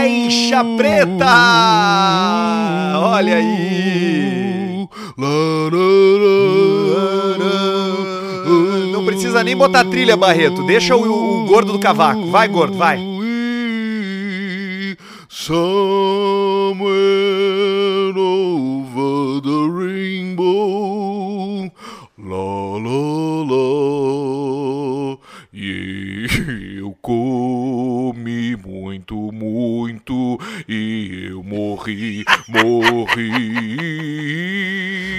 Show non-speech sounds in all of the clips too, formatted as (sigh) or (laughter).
Caixa Preta! Olha aí! Não precisa nem botar trilha, Barreto. Deixa o, o gordo do cavaco. Vai, gordo, vai. Somewhere over the rainbow, la la la, morri, morri.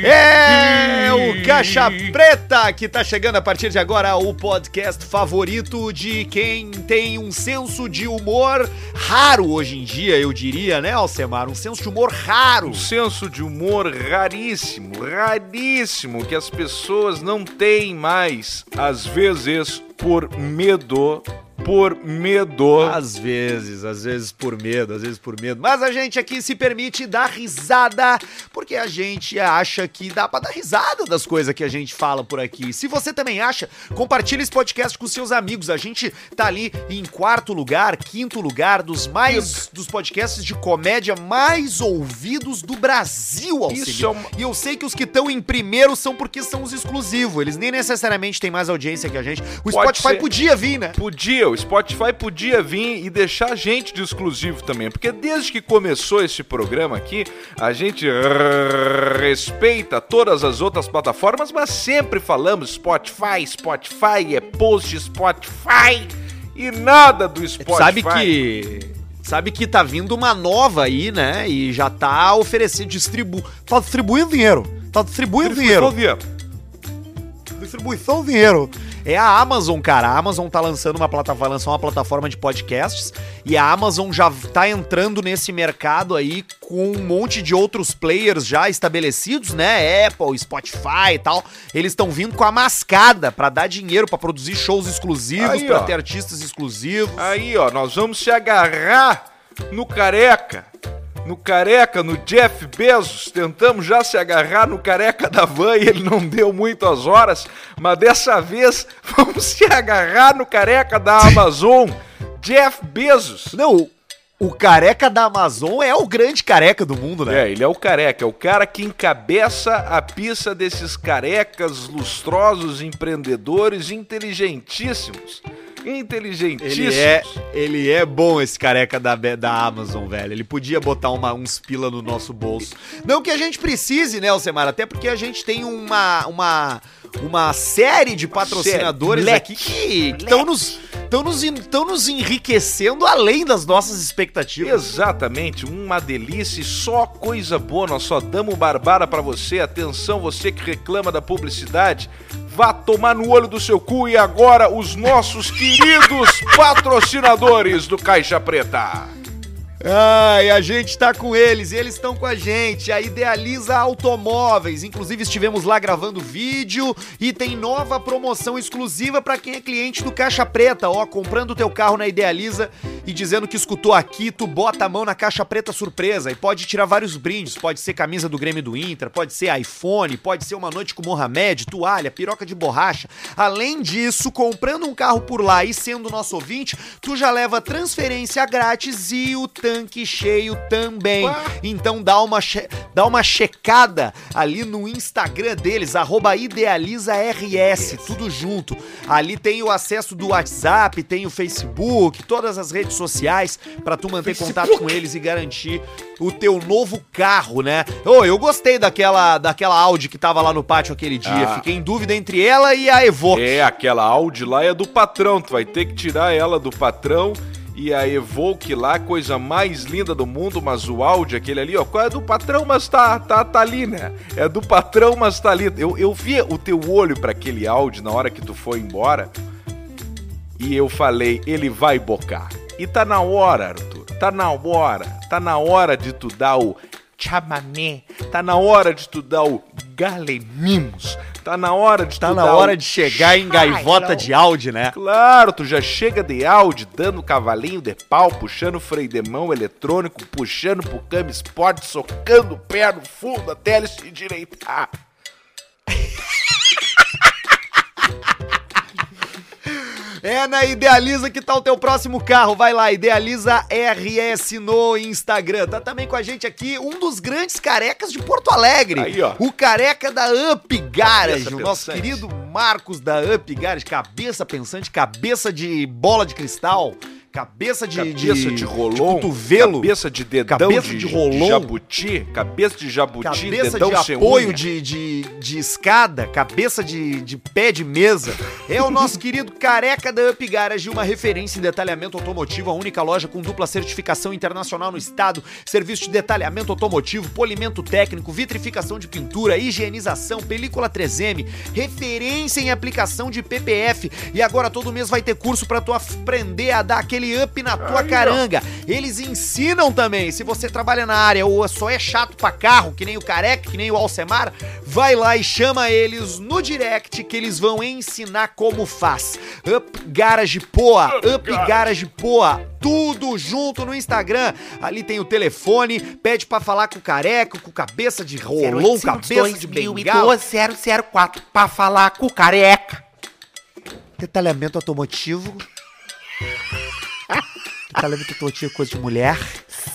É o Caixa Preta que tá chegando a partir de agora o podcast favorito de quem tem um senso de humor raro hoje em dia, eu diria, né, Alcemar? Um senso de humor raro. Um senso de humor raríssimo, raríssimo, que as pessoas não têm mais, às vezes por medo por medo. Às vezes, às vezes por medo, às vezes por medo. Mas a gente aqui se permite dar risada, porque a gente acha que dá pra dar risada das coisas que a gente fala por aqui. Se você também acha, compartilhe esse podcast com seus amigos. A gente tá ali em quarto lugar, quinto lugar dos mais dos podcasts de comédia mais ouvidos do Brasil. Isso é uma- E eu sei que os que estão em primeiro são porque são os exclusivos. Eles nem necessariamente têm mais audiência que a gente. O Pode Spotify ser. podia vir, né? Podia, o Spotify podia vir e deixar a gente de exclusivo também, porque desde que começou esse programa aqui, a gente respeita todas as outras plataformas, mas sempre falamos Spotify, Spotify, é post Spotify e nada do Spotify. Sabe que. Sabe que tá vindo uma nova aí, né? E já tá oferecendo, distribu... tá distribuindo dinheiro. Tá distribuindo dinheiro. Distribuição de dinheiro. É a Amazon, cara. A Amazon tá lançando uma plataforma, lançar uma plataforma de podcasts e a Amazon já tá entrando nesse mercado aí com um monte de outros players já estabelecidos, né? Apple, Spotify e tal. Eles estão vindo com a mascada pra dar dinheiro pra produzir shows exclusivos, ó. ter artistas exclusivos. Aí, ó, nós vamos se agarrar no careca. No careca, no Jeff Bezos. Tentamos já se agarrar no careca da van e ele não deu muito as horas. Mas dessa vez (laughs) vamos se agarrar no careca da Amazon. Jeff Bezos. Não, o careca da Amazon é o grande careca do mundo, né? É, ele é o careca, é o cara que encabeça a pista desses carecas lustrosos, empreendedores inteligentíssimos. Inteligentíssimos. Ele é, ele é bom esse careca da, da Amazon, velho. Ele podia botar uma- uns pila no nosso bolso. Não que a gente precise, né, Alcemar? Até porque a gente tem uma, uma, uma série de patrocinadores Série. aqui que estão nos, tão nos, nos enriquecendo além das nossas expectativas. Exatamente, uma delícia e só coisa boa. Nós só damos barbara pra você. Atenção, você que reclama da publicidade, vá tomar no olho do seu cu. E agora, os nossos queridos patrocinadores do Caixa Preta. Ai, a gente tá com eles, eles estão com a gente, a Idealiza Automóveis. Inclusive estivemos lá gravando vídeo e tem nova promoção exclusiva pra quem é cliente do Caixa Preta, ó, comprando o teu carro na Idealiza e dizendo que escutou aqui, tu bota a mão na Caixa Preta surpresa e pode tirar vários brindes, pode ser camisa do Grêmio do Inter, pode ser iPhone, pode ser uma noite com Mohamed, toalha, piroca de borracha. Além disso, comprando um carro por lá e sendo nosso ouvinte, tu já leva transferência grátis e o tanque cheio também. Então dá uma, dá uma checada ali no Instagram deles, arroba idealizaRS, tudo junto. Ali tem o acesso do WhatsApp, tem o Facebook, todas as redes sociais pra tu manter contato com eles e garantir o teu novo carro, né? Ô, eu gostei daquela, daquela Audi que tava lá no pátio aquele dia. Ah. Fiquei em dúvida entre ela e a Evoque. É, aquela Audi lá é do patrão. Tu vai ter que tirar ela do patrão. E a Evoque lá, coisa mais linda do mundo, mas o Audi, aquele ali, ó, é do patrão, mas tá, tá, tá ali, né? É do patrão, mas tá ali. Eu, eu vi o teu olho pra aquele Audi na hora que tu foi embora. E eu falei, ele vai bocar. E tá na hora, Arthur. Tá na hora. Tá na hora de tu dar o chamamé. Tá na hora de tu dar o galemimos. Tá na hora de Tá na hora de chegar em gaivota de Audi, né? Claro, tu já chega de Audi, dando cavalinho de pau, puxando freio de mão eletrônico, puxando pro câmbio Sport, socando o pé no fundo até ele se endireitar. É na Idealiza que tá o teu próximo carro. Vai lá, Idealiza RS no Instagram. Tá também com a gente aqui um dos grandes carecas de Porto Alegre. Aí, ó. O careca da Up Garage, Cabeça o nosso pensante. querido Marcos da Up Garage, cabeça pensante, cabeça de bola de cristal, cabeça de Cabeça de, rolon, cotovelo, cabeça de dedão cabeça de, de rolon. jabuti, cabeça de jabuti, Cabeça dedão de apoio de, de, de escada, cabeça de, de pé de mesa. É o nosso (laughs) querido careca da Up Garage, uma referência em detalhamento automotivo, a única loja com dupla certificação internacional no estado, serviço de detalhamento automotivo, polimento técnico, vitrificação de pintura, higienização, película 3M, referência em aplicação de PPF. E agora todo mês vai ter curso pra tu aprender a dar aquele up na tua Aí, ó. caranga. Eles ensinam também. Se você trabalha na área ou só é chato pra carro, que nem o Careca, que nem o Alcemar, vai lá e chama eles no direct que eles vão ensinar como faz. Up Garage Poa, Up Up Garage. Garage Poa, tudo junto no Instagram. Ali tem o telefone, pede pra falar com o Careca, com cabeça de rolão, cabeça de bengala. 004 pra falar com o careca. Detalhamento automotivo. Detalhamento automotivo é coisa de mulher.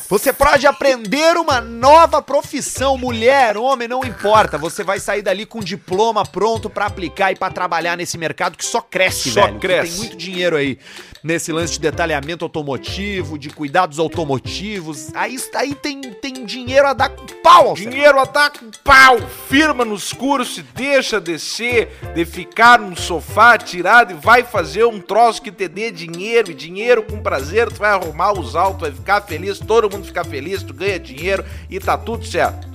Você pode aprender uma nova profissão, mulher, homem, não importa. Você vai sair dali com um diploma pronto pra aplicar e pra trabalhar nesse mercado que só cresce, Só velho. cresce. Tem muito dinheiro aí nesse lance de detalhamento automotivo, de cuidados automotivos. Aí, aí tem, tem dinheiro a dar com pau. Dinheiro a dar com pau, firma nos cursos, deixa descer, de ficar num sofá tirado e vai fazer um troço que te dê dinheiro, e dinheiro com prazer, tu vai arrumar os altos, vai ficar feliz, todo mundo fica feliz, tu ganha dinheiro e tá tudo certo.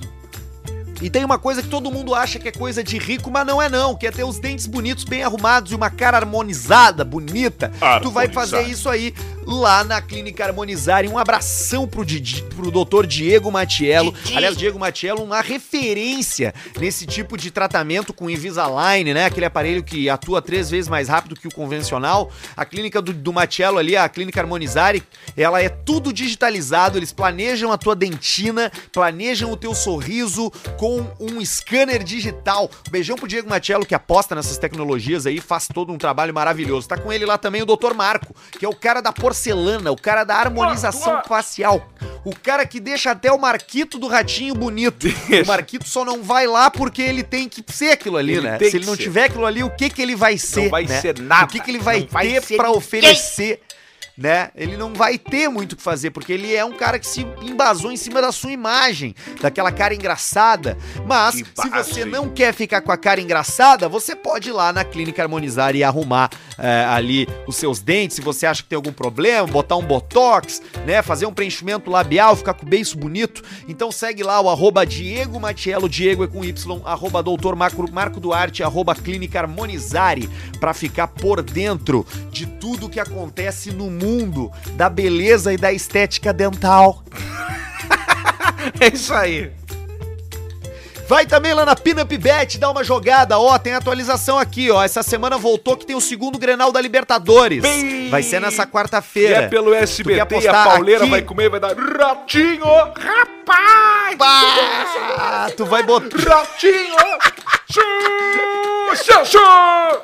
E tem uma coisa que todo mundo acha que é coisa de rico, mas não é não, que é ter os dentes bonitos, bem arrumados e uma cara harmonizada, bonita. Tu vai fazer isso aí lá na Clínica Harmonizar. E um abração pro, Didi, pro doutor Diego Matiello. Didi. Aliás, Diego Matiello, uma referência nesse tipo de tratamento com Invisalign, né? Aquele aparelho que atua três vezes mais rápido que o convencional. A clínica do, do Matiello ali, a Clínica Harmonizare, ela é tudo digitalizado. Eles planejam a tua dentina, planejam o teu sorriso com um scanner digital. Beijão pro Diego Matiello, que aposta nessas tecnologias aí, faz todo um trabalho maravilhoso. Tá com ele lá também o Dr. Marco, que é o cara da porcelana, o cara da harmonização facial. O cara que deixa até o Marquito do Ratinho bonito. O Marquito só não vai lá porque ele tem que ser aquilo ali, Ele né? Se ele não ser. tiver aquilo ali, o que que ele vai ser? vai né? ser nada. O que que ele vai Não ter ser pra oferecer? Né? Ele não vai ter muito o que fazer, porque ele é um cara que se embasou em cima da sua imagem, daquela cara engraçada. Mas, se você não quer ficar com a cara engraçada, você pode ir lá na Clínica Harmonizar e arrumar é, ali os seus dentes, se você acha que tem algum problema, botar um botox, né? Fazer um preenchimento labial, ficar com o beiço bonito. Então segue lá o arroba Diego Matiello, Diego é com Y, arroba doutor Marco, Marco Duarte, arroba Clínica Harmonizare, pra ficar por dentro de tudo que acontece no mundo da beleza e da estética dental. (laughs) É isso aí. Vai também lá na Pinup Bet, dá uma jogada, ó, tem atualização aqui, ó. Essa semana voltou que tem o segundo Grenal da Libertadores. Bem- Vai ser nessa quarta-feira. é pelo SBT a pauleira aqui? vai comer e vai dar ratinho, rapaz! Pá, tu vai botar Ratinho! Xuxa, xuxa!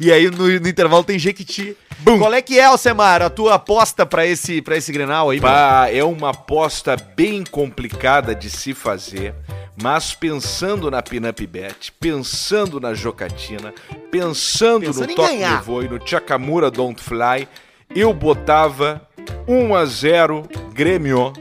E aí no, no intervalo tem Jequiti. Bum. Qual é que é, Alcemar, a tua aposta pra esse, pra esse Grenal aí? Pá, é uma aposta bem complicada de se fazer, mas pensando na Pinup Bet, pensando na Jocatina, pensando, Pensando no. Me Voe, no Chakamura Don't Fly, eu botava 1 a 0 Grêmio.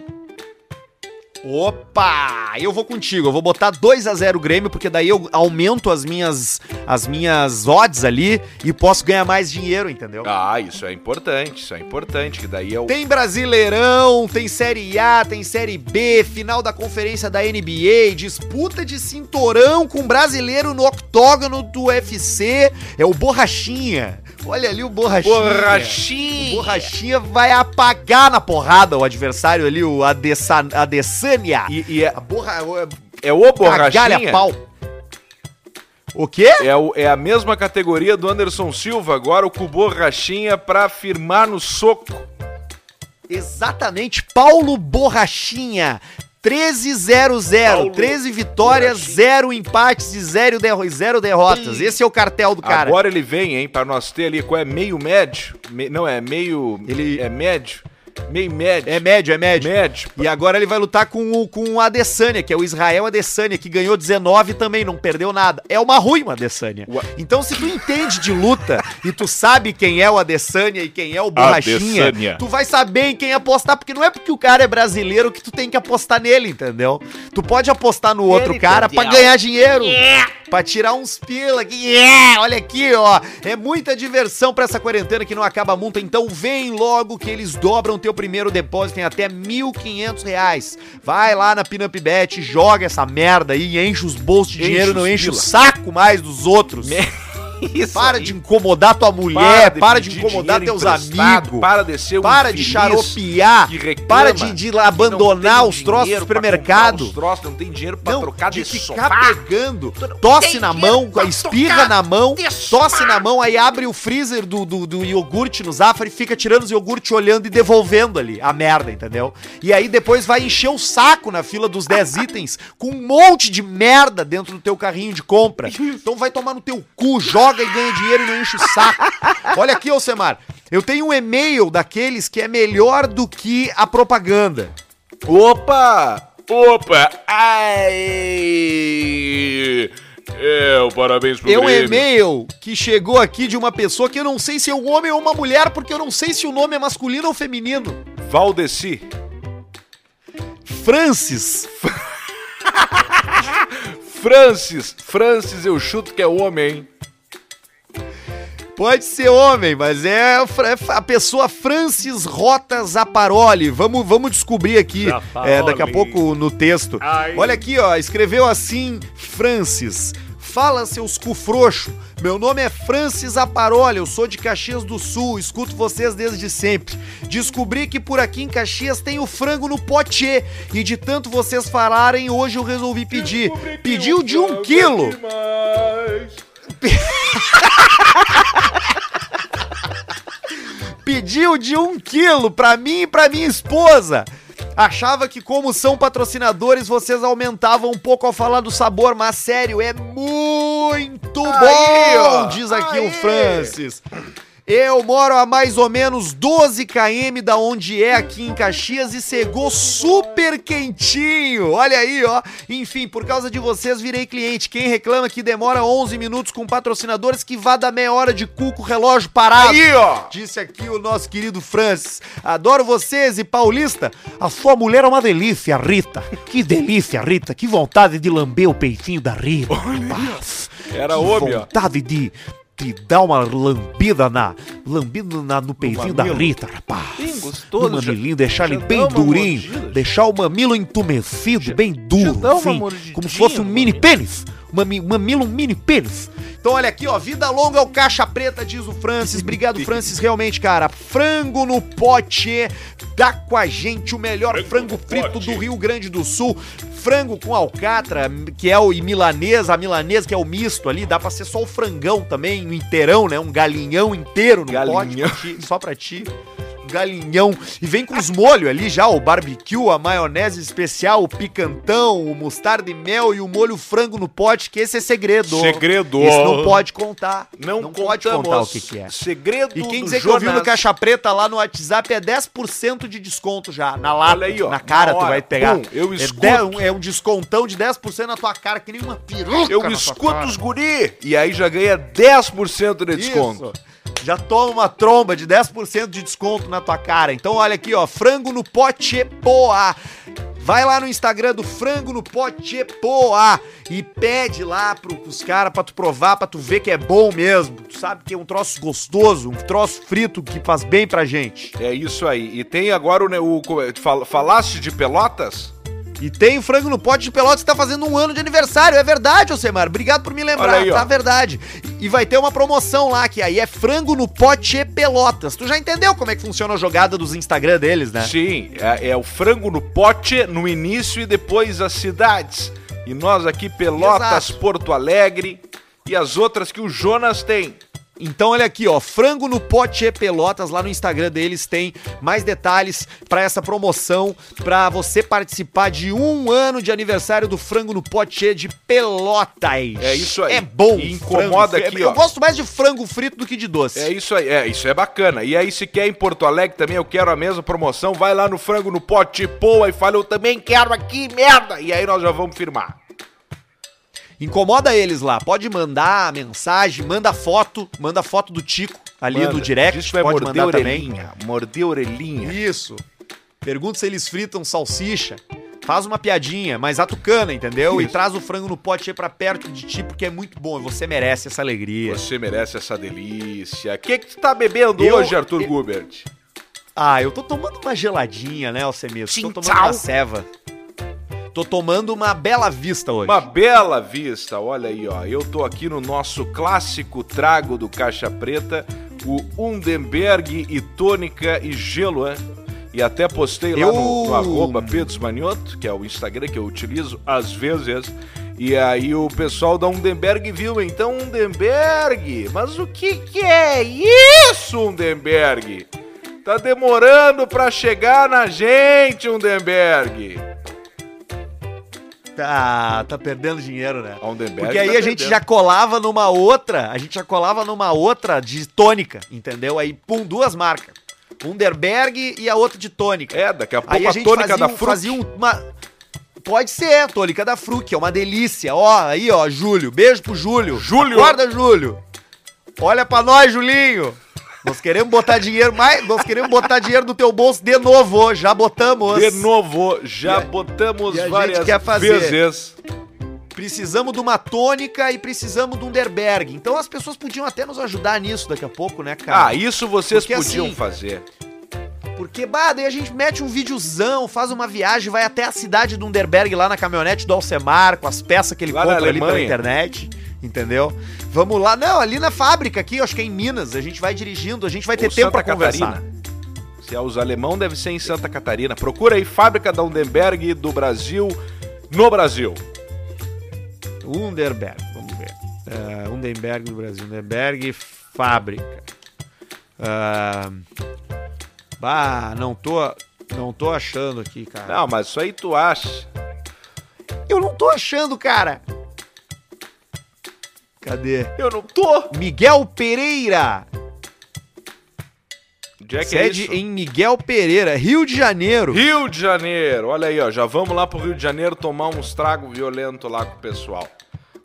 Opa! Eu vou contigo, eu vou botar 2 a 0 Grêmio, porque daí eu aumento as minhas as minhas odds ali e posso ganhar mais dinheiro, entendeu? Ah, isso é importante, isso é importante, que daí é o... Tem Brasileirão, tem Série A, tem Série B, final da conferência da NBA, disputa de cinturão com brasileiro no octógono do UFC. É o Borrachinha. Olha ali o Borrachinha. O Borrachinha! Borrachinha vai apagar na porrada o adversário ali, o Adessa, Adesanya. E, e é, A borra... é o Cagalha Borrachinha? pau. O quê? É, o- é a mesma categoria do Anderson Silva, agora o com o Borrachinha pra firmar no soco. Exatamente, Paulo Borrachinha. 13-0-0. Paulo 13 vitórias, Borrachinha. 0 empates e 0 derro zero derrotas. Esse é o cartel do cara. Agora ele vem, hein, pra nós ter ali, qual é? Meio médio? Me- não, é meio... Ele- É médio? Meio médio. É médio, é médio. médio. E agora ele vai lutar com o, com o Adesanya, que é o Israel Adesanya, que ganhou 19 também, não perdeu nada. É uma ruim o Adesanya. Então, se tu entende de luta e tu sabe quem é o Adesanya e quem é o Borrachinha, Adesanya. tu vai saber em quem apostar, porque não é porque o cara é brasileiro que tu tem que apostar nele, entendeu? Tu pode apostar no outro cara pra ganhar dinheiro. Pra tirar uns pila aqui. Yeah! Olha aqui, ó. É muita diversão pra essa quarentena que não acaba a multa. Então vem logo que eles dobram teu primeiro depósito em até 1.500 reais. Vai lá na Pinup Bet, joga essa merda aí, enche os bolsos de Enche dinheiro, não enche o saco mais dos outros. (laughs) (laughs) Isso Para aí. de incomodar tua mulher, para de, pedir incomodar dinheiro teus amigos. Para de ser um Para de reclama, Para de, de abandonar os troços do supermercado. Os troços, não tem dinheiro trocar de de, ficar sofá. pegando, tosse na mão, espirra na mão, tosse na mão, aí abre o freezer do, do, do iogurte no Zafari e fica tirando os iogurte olhando e devolvendo ali a merda, entendeu? E aí depois vai encher o saco na fila dos 10 itens com um monte de merda dentro do teu carrinho de compra. (laughs) Então vai tomar no teu cu, joga e ganha dinheiro e não enche o saco. Olha aqui, Alcemar, eu tenho um e-mail daqueles que é melhor do que a propaganda. Opa! Opa! Ai! É, o parabéns pro É um Grêmio. e-mail que chegou aqui de uma pessoa que eu não sei se é um homem ou uma mulher, porque eu não sei se o nome é masculino ou feminino. Valdeci. Francis. Francis. Francis, eu chuto que é homem, hein? Pode ser homem, mas é a a pessoa Francis Rota Zaparoli. Vamos, vamos descobrir aqui é, daqui a pouco no texto. Ai. Olha aqui, ó. Escreveu assim, Francis. Fala, seus cu frouxo. Meu nome é Francis Aparoli, eu sou de Caxias do Sul, escuto vocês desde sempre. Descobri que por aqui em Caxias tem o frango no pote e de tanto vocês falarem, hoje eu resolvi pedir. Pediu de um quilo. (laughs) pediu de um quilo pra mim e pra minha esposa. Achava que como são patrocinadores, vocês aumentavam um pouco ao falar do sabor, mas sério, é muito Aí, ó. bom, diz aqui o Aí. Francis. Eu moro a mais ou menos 12 km da onde é aqui em Caxias e chegou super quentinho. Olha aí, ó. Enfim, por causa de vocês virei cliente. Quem reclama que demora 11 minutos com patrocinadores que vá dar meia hora de cu com o relógio parado. Aí, ó. Disse aqui o nosso querido Francis. Adoro vocês e Paulista. A sua mulher é uma delícia, Rita. Que delícia, Rita. Que vontade de lamber o peitinho da Rita. rapaz. Era que homem, ó. vontade de, de dar uma lambida na, lambida na- no peitinho da. Rita, rapaz. Bem gostoso, No já- mamilinho, deixar ele já bem dá uma durinho. mordida, já. deixar o mamilo entumecido, bem duro, dá assim, como se fosse um mini pênis. Mami, mamilo, um mini pênis. Então olha aqui, ó, vida longa ao caixa preta, diz o Francis. Obrigado, Francis, realmente, cara. Frango no pote, dá com a gente o melhor frango, frito do Rio Grande do Sul. Frango com alcatra, que é o e milanesa, a milanesa que é o misto ali, dá pra ser só o frangão também, um inteirão, né? Um galinhão inteiro no Galinhão. pote, só pra ti. Galinhão. E vem com os molhos ali já, o barbecue, a maionese especial, o picantão, o mostarda e mel e o molho frango no pote, que esse é segredo. Segredo. Esse não pode contar. Não, pode contamos. contar o que, que é. Segredo E quem dizer que ouviu no Caixa Preta lá no WhatsApp é 10% de desconto já, na lata, Olha aí, ó, na cara na tu vai pegar. Pum, eu é, escuto. de- um- é um descontão de 10% na tua cara, que nem uma peruca Eu escuto os guri. E aí já ganha 10% de desconto. Isso. Já toma uma tromba de 10% de desconto na tua cara. Então olha aqui, ó, frango no pote poa. Vai lá no Instagram do Frango no Pote Poa e pede lá pro, pros caras pra tu provar, pra tu ver que é bom mesmo. Tu sabe que é um troço gostoso, um troço frito que faz bem pra gente. É isso aí. E tem agora o. ne- o falaste de Pelotas? E tem o Frango no Pote de Pelotas que tá fazendo um ano de aniversário. É verdade, Alcemar. Obrigado por me lembrar. Aí, tá verdade. E vai ter uma promoção lá, que aí é Frango no Pote Pelotas. Tu já entendeu como é que funciona a jogada dos Instagram deles, né? Sim, é, é o frango no pote no início e depois as cidades. E nós aqui, Pelotas, Exato. Porto Alegre e as outras que o Jonas tem. Então olha aqui, ó, frango no pote Pelotas lá no Instagram deles tem mais detalhes para essa promoção para você participar de um ano de aniversário do frango no pote de Pelotas. É isso aí. É bom. E incomoda frango. aqui, Eu ó. gosto mais de frango frito do que de doce. É isso aí, é, isso é bacana. E aí, se quer em Porto Alegre também, eu quero a mesma promoção, vai lá no frango no pote Poa e fala, eu também quero aqui, merda! E aí nós já vamos firmar. Incomoda eles lá. Pode mandar mensagem, manda foto, manda foto do Tico ali Manda. no direct. Diz que vai pode morder mandar também. orelhinha, morder a orelhinha. Isso. Pergunta se eles fritam salsicha. Faz uma piadinha, mas atucana, entendeu? E Isso. traz o frango no pote aí pra perto de ti, porque é muito bom. E você merece essa alegria. Você merece essa delícia. O que que tu tá bebendo Eu- hoje, Arthur eu- Gubert? Ah, eu tô tomando uma geladinha, né, Alcemir? Tô tomando uma ceva. Tô tomando uma bela vista hoje. Uma bela vista, olha aí, ó. Eu tô aqui no nosso clássico trago do Caixa Preta, o Undenberg e tônica e gelo, é? E até postei lá Eu- no, no arroba Pedro Manioto, que é o Instagram que eu utilizo às vezes. E aí o pessoal da Undenberg viu, então Undenberg, mas o que que é isso, Undenberg? Tá demorando pra chegar na gente, Undenberg. Tá, tá perdendo dinheiro, né? Porque aí tá a gente perdendo. já colava numa outra, a gente já colava numa outra de tônica, entendeu? Aí, pum, duas marcas. Underberg e a outra de tônica. É, daqui a pouco Aí a a tônica fazia, da fruta. fazia uma... Pode ser, a tônica da Fruc, é uma delícia. Ó, aí, ó, Júlio. Beijo pro Júlio. Júlio. Acorda, Júlio. Olha pra nós, Julinho. Nós queremos botar dinheiro mais, nós queremos botar dinheiro no teu bolso de novo, já botamos. De novo, já E botamos a gente várias quer fazer. vezes. Precisamos de uma tônica e precisamos de um Underberg. Então as pessoas podiam até nos ajudar nisso daqui a pouco, né, cara? Ah, isso vocês Porque podiam assim, fazer. Porque, bah, daí a gente mete um videozão, faz uma viagem, vai até a cidade do Underberg lá na caminhonete do Alcemar, com as peças que ele Lá compra ali pela internet, entendeu? Vamos lá, não, ali na fábrica aqui, acho que é em Minas, a gente vai dirigindo, a gente vai ter Ou tempo pra conversar. Catarina. Se é os alemão, deve ser em Santa Catarina. Procura aí, fábrica da Undenberg do Brasil, no Brasil. Underberg, vamos ver. É, Underberg do Brasil, Underberg fábrica. Ah, bah, não tô, não tô achando aqui, cara. Não, mas isso aí tu acha. Eu não tô achando, cara. Cadê? Eu não tô. Miguel Pereira. Onde é é Sede isso? em Miguel Pereira, Rio de Janeiro. Rio de Janeiro. Olha aí, ó. Já vamos lá pro Rio de Janeiro tomar uns tragos violentos lá com o pessoal.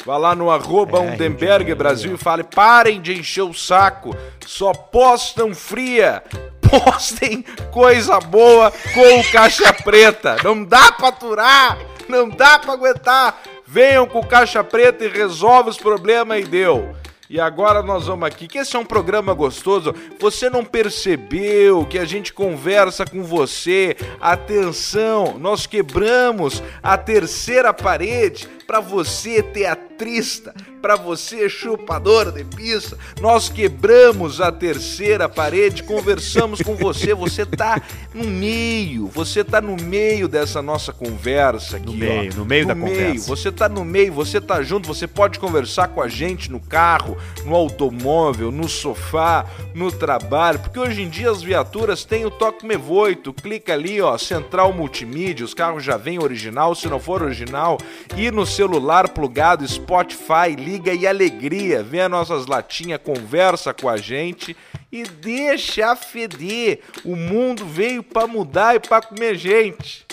Vá lá no arroba É, Brasil e fale, parem de encher o saco. Só postam fria. (laughs) Postem coisa boa com o caixa preta. Não dá pra aturar. Não dá pra aguentar. Venham com caixa preta e resolve os problemas e deu. E agora nós vamos aqui, que esse é um programa gostoso. Você não percebeu que a gente conversa com você? Atenção, nós quebramos a terceira parede para você teatrista, para você chupador de pizza. Nós quebramos a terceira parede, conversamos com você. Você tá no meio, você tá no meio dessa nossa conversa aqui, No ó. meio, no meio da meio, conversa. você tá no meio, você tá junto, você pode conversar com a gente no carro, no automóvel, no sofá, no trabalho, porque hoje em dia as viaturas têm o toque me voe, tu clica ali, ó, central multimídia, os carros já vêm original, se não for original, e no celular plugado Spotify, liga e alegria, vê as nossas latinhas, conversa com a gente e deixa feder. O mundo veio pra mudar e pra comer gente.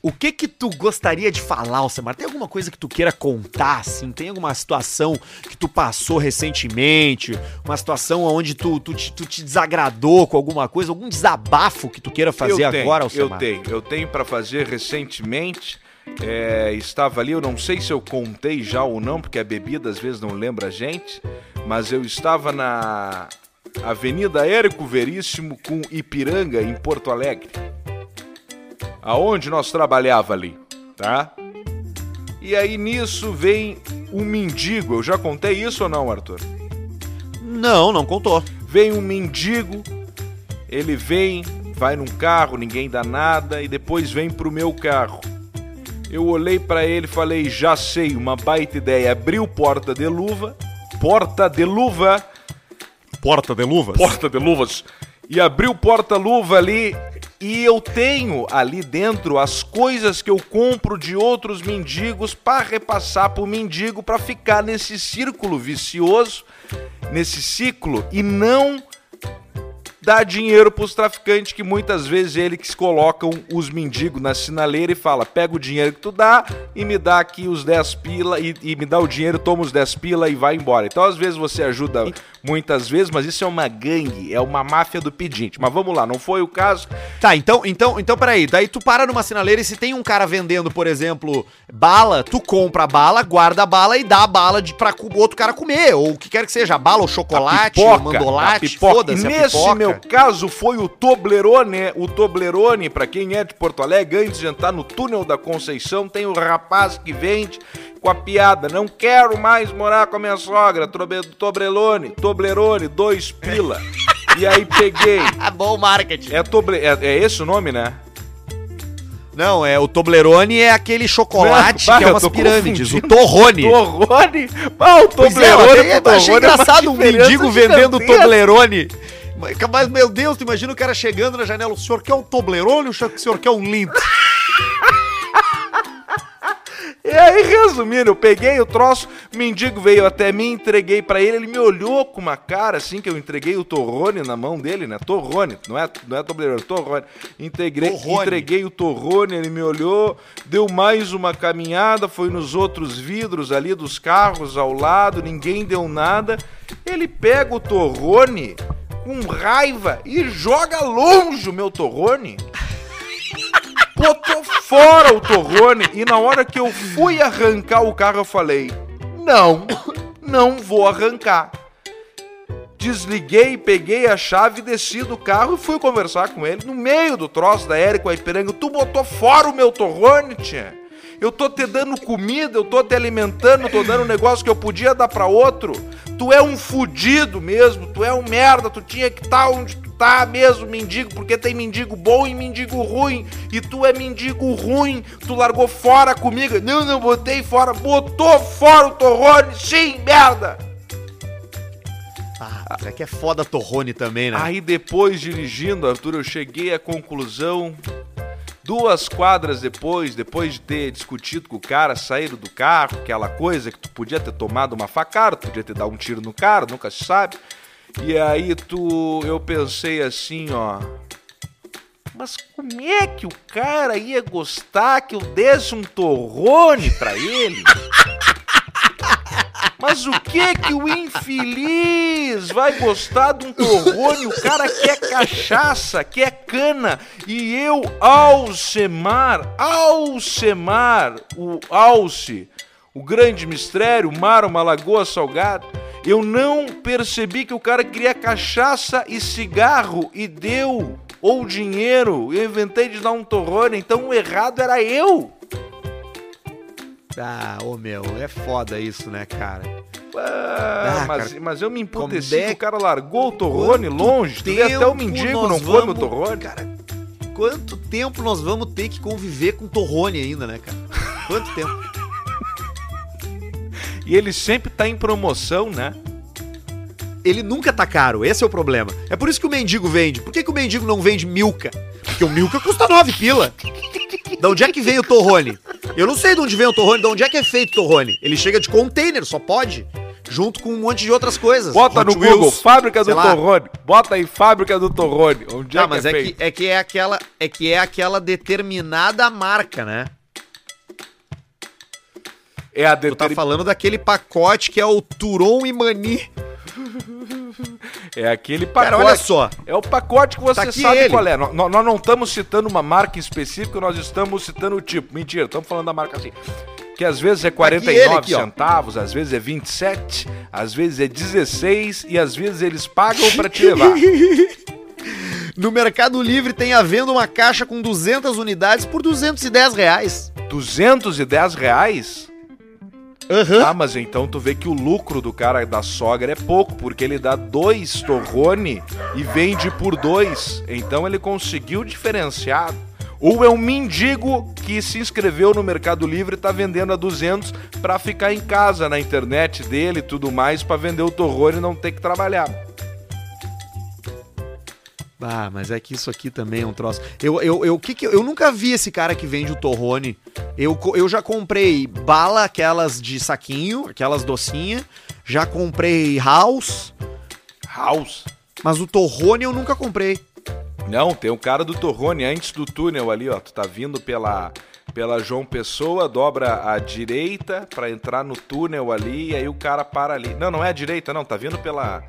O que que tu gostaria de falar, Alcemar? Tem alguma coisa que tu queira contar, assim? Tem alguma situação que tu passou recentemente? Uma situação onde tu, tu, te, tu te desagradou com alguma coisa? Algum desabafo que tu queira fazer eu tenho, agora, Eu Alcemar? tenho, eu tenho para fazer recentemente. é, estava ali, eu não sei se eu contei já ou não, porque a bebida às vezes não lembra a gente, mas eu estava na Avenida Érico Veríssimo com Ipiranga, em Porto Alegre. Aonde nós trabalhava ali, tá? E aí nisso vem um mendigo. Eu já contei isso ou não, Arthur? Não, não contou. Vem um mendigo, ele vem, vai num carro, ninguém dá nada, e depois vem pro meu carro. Eu olhei pra ele e falei, já sei, uma baita ideia. Abriu porta de luva, porta de luva, porta de luvas. porta de luvas e abri o porta-luva ali e eu tenho ali dentro as coisas que eu compro de outros mendigos para repassar pro mendigo para ficar nesse círculo vicioso, nesse ciclo e não dar dinheiro pros traficantes que muitas vezes eles colocam os mendigos na sinaleira e fala: "Pega o dinheiro que tu dá e me dá aqui os 10 pila e, e me dá o dinheiro, toma os 10 pila e vai embora". Então às vezes você ajuda muitas vezes, mas isso é uma gangue, é uma máfia do pedinte. Mas vamos lá, não foi o caso. Tá, então, então, então peraí. Daí tu para numa sinaleira e se tem um cara vendendo, por exemplo, bala, tu compra a bala, guarda a bala e dá a bala de, pra outro cara comer. Ou o que quer que seja, a bala, ou chocolate, ou a mandolate, pipoca. E foda-se a nesse meu caso foi o Toblerone, o Toblerone, pra quem é de Porto Alegre, antes de entrar no túnel da Conceição, tem o rapaz que vende com a piada, não quero mais morar com a minha sogra, Toblerone, Toblerone, dois pila. E aí peguei. Ah, (laughs) bom marketing. É, toble, é, é esse o nome, né? Não, é o Toblerone é aquele chocolate Não, que é (laughs) eu umas pirâmides, o. Torrone. Torrone? Ah, o Pois é, Toblerone eu pro achei é engraçado um mendigo vendendo. Toblerone. Mas, meu Deus, tu imagina o cara chegando na janela, o senhor quer um Toblerone ou o senhor quer um Lindt? (laughs) E aí, resumindo, eu peguei o troço, mendigo veio até mim, entreguei pra ele, ele me olhou com uma cara assim que eu entreguei o torrone na mão dele, né? Torrone, não é, não é Toblerone, torrone. Integrei, Torrone. entreguei o torrone, ele me olhou, deu mais uma caminhada, foi nos outros vidros ali dos carros ao lado, ninguém deu nada. Ele pega o torrone com raiva e joga longe o meu torrone botou fora o torrone e na hora que eu fui arrancar o carro eu falei: "Não, não vou arrancar". Desliguei, peguei a chave, desci do carro e fui conversar com ele no meio do troço da Érico Aipiranga. Tu botou fora o meu torrone, tia. Eu tô te dando comida, eu tô te alimentando, tô dando um negócio que eu podia dar pra outro. Tu é um fudido mesmo, tu é um merda, tu tinha que estar onde tu tá mesmo, mendigo, porque tem mendigo bom e mendigo ruim. E tu é mendigo ruim, tu largou fora comigo. Não, não botei fora, botou fora o torrone, sim, merda. Ah, é que é foda Torrone também, né? Aí depois, dirigindo, Arthur, eu cheguei à conclusão. Duas quadras depois, depois de ter discutido com o cara, saído do carro, aquela coisa que tu podia ter tomado uma facada, tu podia ter dado um tiro no cara, nunca se sabe. E aí tu, eu pensei assim, ó. Mas como é que o cara ia gostar que eu desse um torrone pra ele? (laughs) Mas o que que o infeliz vai gostar de um torrone? O cara quer cachaça, quer cana. E eu, Alcemar, Alcemar, o Alce, o grande mistério, mar, uma lagoa salgada, eu não percebi que o cara queria cachaça e cigarro e deu. Ou dinheiro, eu inventei de dar um torrone, então o errado era eu. Ah, ô meu, é foda isso, né, cara? Ah, Ah, mas, cara, mas eu me emputeci é que o cara largou o torrone Quanto longe. Tu vê até o mendigo não come o vamos- torrone. Cara, quanto tempo nós vamos ter que conviver com Torrone ainda, né, cara? Quanto tempo? E ele sempre tá em promoção, né? Ele nunca tá caro, esse é o problema. É por isso que o mendigo vende. Por que, que o mendigo não vende Milka? Porque o Milka custa 9 pila. Da onde é que vem o Torrone? Eu não sei de onde vem o Torrone, de onde é que é feito o Torrone. Ele chega de container, só pode. Junto com um monte de outras coisas. Bota no Hot Wheels, Google, fábrica do torrone. Bota aí, fábrica do torrone. Onde Ah, é mas que é, é que, feito? é que é aquela é que é aquela determinada marca, né? É a Tu tá determin... falando daquele pacote que é o Turon e Mani. É aquele pacote. Cara, olha só. É o pacote que você Tá aqui sabe ele. qual é. Nó- nó- Nós, não estamos citando uma marca específica, nós estamos citando o tipo. Mentira, estamos falando da marca assim. Que às vezes é 49 ele aqui, ó. centavos, às vezes é 27, às vezes é 16 e às vezes eles pagam pra te (laughs) levar. No Mercado Livre tem à venda uma caixa com 200 unidades por 210 reais. 210 reais? Aham. Ah, mas então tu vê que o lucro do cara da sogra é pouco, porque ele dá dois torrone e vende por dois. Então ele conseguiu diferenciar. Ou é um mendigo que se inscreveu no Mercado Livre e tá vendendo a 200 pra ficar em casa na internet dele e tudo mais pra vender o torrone e não ter que trabalhar. Ah, mas é que isso aqui também é um troço. Eu, eu, eu, que que, eu nunca vi esse cara que vende o Torrone. Eu, eu já comprei bala, aquelas de saquinho, aquelas docinhas. Já comprei house, House. mas o Torrone eu nunca comprei. Não, tem um cara do Torrone antes do túnel ali, ó. Tu tá vindo pela, pela João Pessoa, dobra à direita pra entrar no túnel ali, e aí o cara para ali. Não, não é a direita, não, tá vindo pela.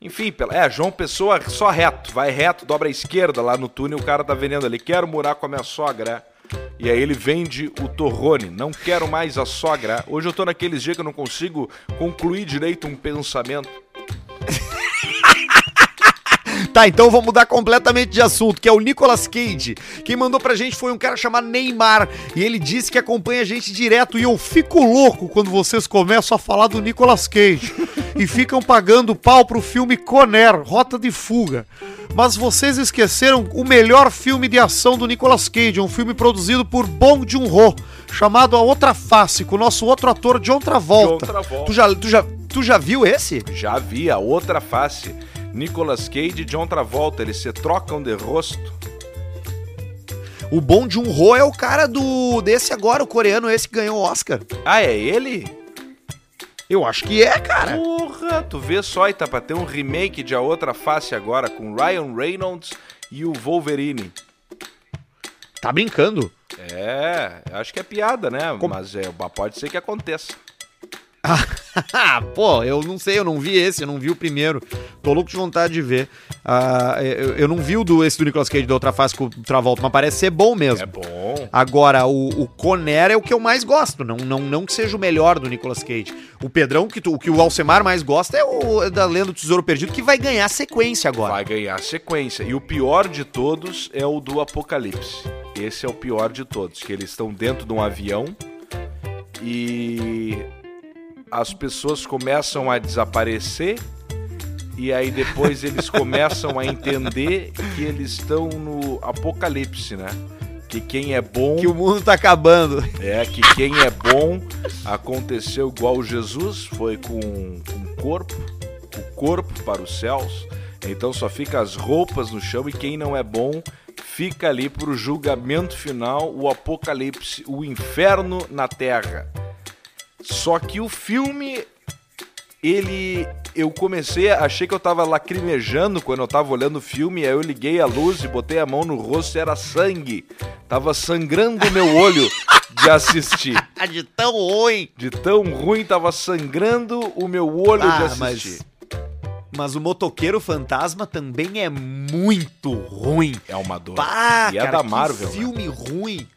Enfim, pela. É, João Pessoa só reto. Vai reto, dobra à esquerda lá no túnel, o cara tá vendendo ali. Quero morar com a minha sogra. E aí ele vende o torrone. Não quero mais a sogra. Hoje eu tô naqueles dias que eu não consigo concluir direito um pensamento. (laughs) Tá, então vou mudar completamente de assunto, que é o Nicolas Cage. Quem mandou pra gente foi um cara chamado Neymar. E ele disse que acompanha a gente direto. E eu fico louco quando vocês começam a falar do Nicolas Cage. e ficam pagando pau pro filme Conner, Rota de Fuga. Mas vocês esqueceram o melhor filme de ação do Nicolas Cage, um filme produzido por Bong Joon-ho, chamado A Outra Face, com o nosso outro ator John Travolta. John Travolta. Tu já, tu já, tu já viu esse? Já vi a outra face. Nicolas Cage e John Travolta, eles se trocam de rosto. O Bong Joon-ho é o cara do desse agora, o coreano esse que ganhou o Oscar. Ah, é ele? Eu acho que é, cara. Porra, tu vê só, e tá pra ter um remake de A Outra Face agora com Ryan Reynolds e o Wolverine. Tá brincando. É, acho que é piada, né? Mas é, pode ser que aconteça. (laughs) Pô, eu não sei, eu não vi esse, eu não vi o primeiro. Tô louco de vontade de ver. Ah, eu, eu não vi o do, esse do Nicolas Cage da outra face com o Travolta, mas parece ser bom mesmo. É bom. Agora, o, o Conner é o que eu mais gosto, não, não, não que seja o melhor do Nicolas Cage. O Pedrão, que tu- o que o Alcemar mais gosta é o é da Lenda do Tesouro Perdido, que vai ganhar sequência agora. Vai ganhar sequência. E o pior de todos é o do Apocalipse. Esse é o pior de todos, que eles estão dentro de um avião e as pessoas começam a desaparecer e aí depois eles começam a entender que eles estão no apocalipse, né? Que quem é bom Que o mundo tá acabando. é que quem é bom aconteceu igual Jesus, foi com o corpo, o corpo para os céus. Então só fica as roupas no chão e quem não é bom fica ali para o julgamento final, o apocalipse, o inferno na terra. Só que o filme ele eu comecei, achei que eu tava lacrimejando quando eu tava olhando o filme, aí eu liguei a luz e botei a mão no rosto e era sangue. Tava sangrando o meu olho de assistir. (laughs) de tão ruim. De tão ruim tava sangrando o meu olho de Ah, assistir. mas, mas o Motoqueiro Fantasma também é muito ruim. É uma dor. Pá, e é cara, da que Marvel, né? filme ruim.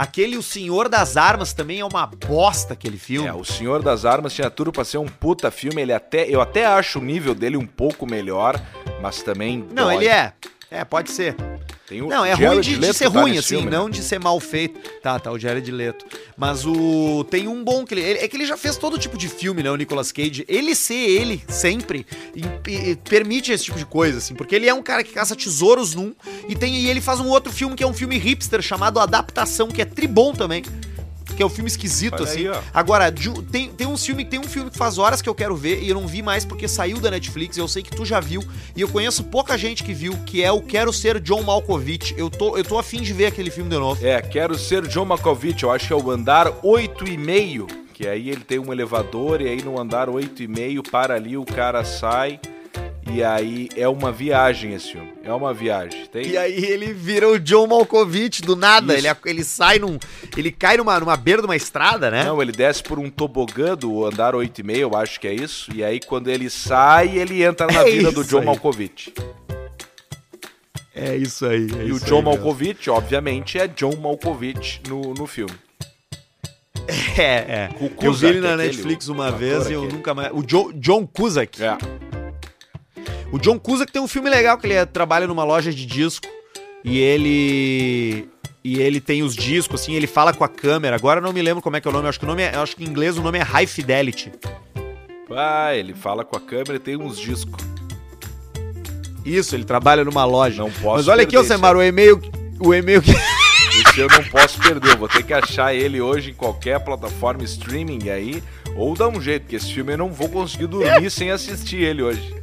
Aquele O Senhor das Armas também é uma bosta, aquele filme. É, o Senhor das Armas tinha tudo pra ser um puta filme. Ele até, eu até acho o nível dele um pouco melhor, mas também. Não, dói. ele é. É, pode ser. Não, é ruim de, de ser tá ruim, assim, filme, né? não de ser mal feito. Tá, tá, o Jared Leto. Mas o. Tem um bom que ele. ele- É que ele já fez todo tipo de filme, né? O Nicolas Cage. Ele ser ele, sempre, e- e- permite esse tipo de coisa, assim. Porque ele é um cara que caça tesouros num. E, tem, e ele faz um outro filme que é um filme hipster chamado Adaptação, que é tribom também. Que é um filme esquisito, Olha assim. aí. Agora, tem, tem, um filme, tem um filme que faz horas que eu quero ver e eu não vi mais porque saiu da Netflix. Eu sei que tu já viu e eu conheço pouca gente que viu, que é o Quero Ser John Malkovich. Eu tô, eu tô afim de ver aquele filme de novo. É, quero ser John Malkovich, eu acho que é o andar 8,5, que aí ele tem um elevador e aí no andar 8,5 para ali, o cara sai e aí é uma viagem esse filme. É uma viagem. Tem E aí ele vira o John Malkovich do nada. Isso. Ele, ele sai num. Ele cai numa, numa beira de uma estrada, né? Não, ele desce por um tobogã do andar 8,5, eu acho que é isso. E aí quando ele sai, ele entra na (laughs) É vida do John aí. Malkovich. É isso aí. é e o isso John aí mesmo. Malkovich, obviamente, é John Malkovich no, no filme. É, é. O eu vi ele na aquele, Netflix o uma vez e eu aquele. nunca mais. O Jo- John Cusack. É. O John Cusack tem um filme legal que ele é- trabalha numa loja de disco e ele e ele tem os discos assim, ele fala com a câmera. Agora não me lembro como é que é o nome, acho que o nome é, acho que em inglês o nome é High Fidelity. Ah, ele fala com a câmera e tem uns discos. Isso, ele trabalha numa loja. Não posso Mas olha aqui, perder ô Semar, o e-mail o e-mail que Esse eu não posso perder, eu vou ter que achar ele hoje em qualquer plataforma streaming aí, ou dar um jeito, porque esse filme eu não vou conseguir dormir sem assistir ele hoje.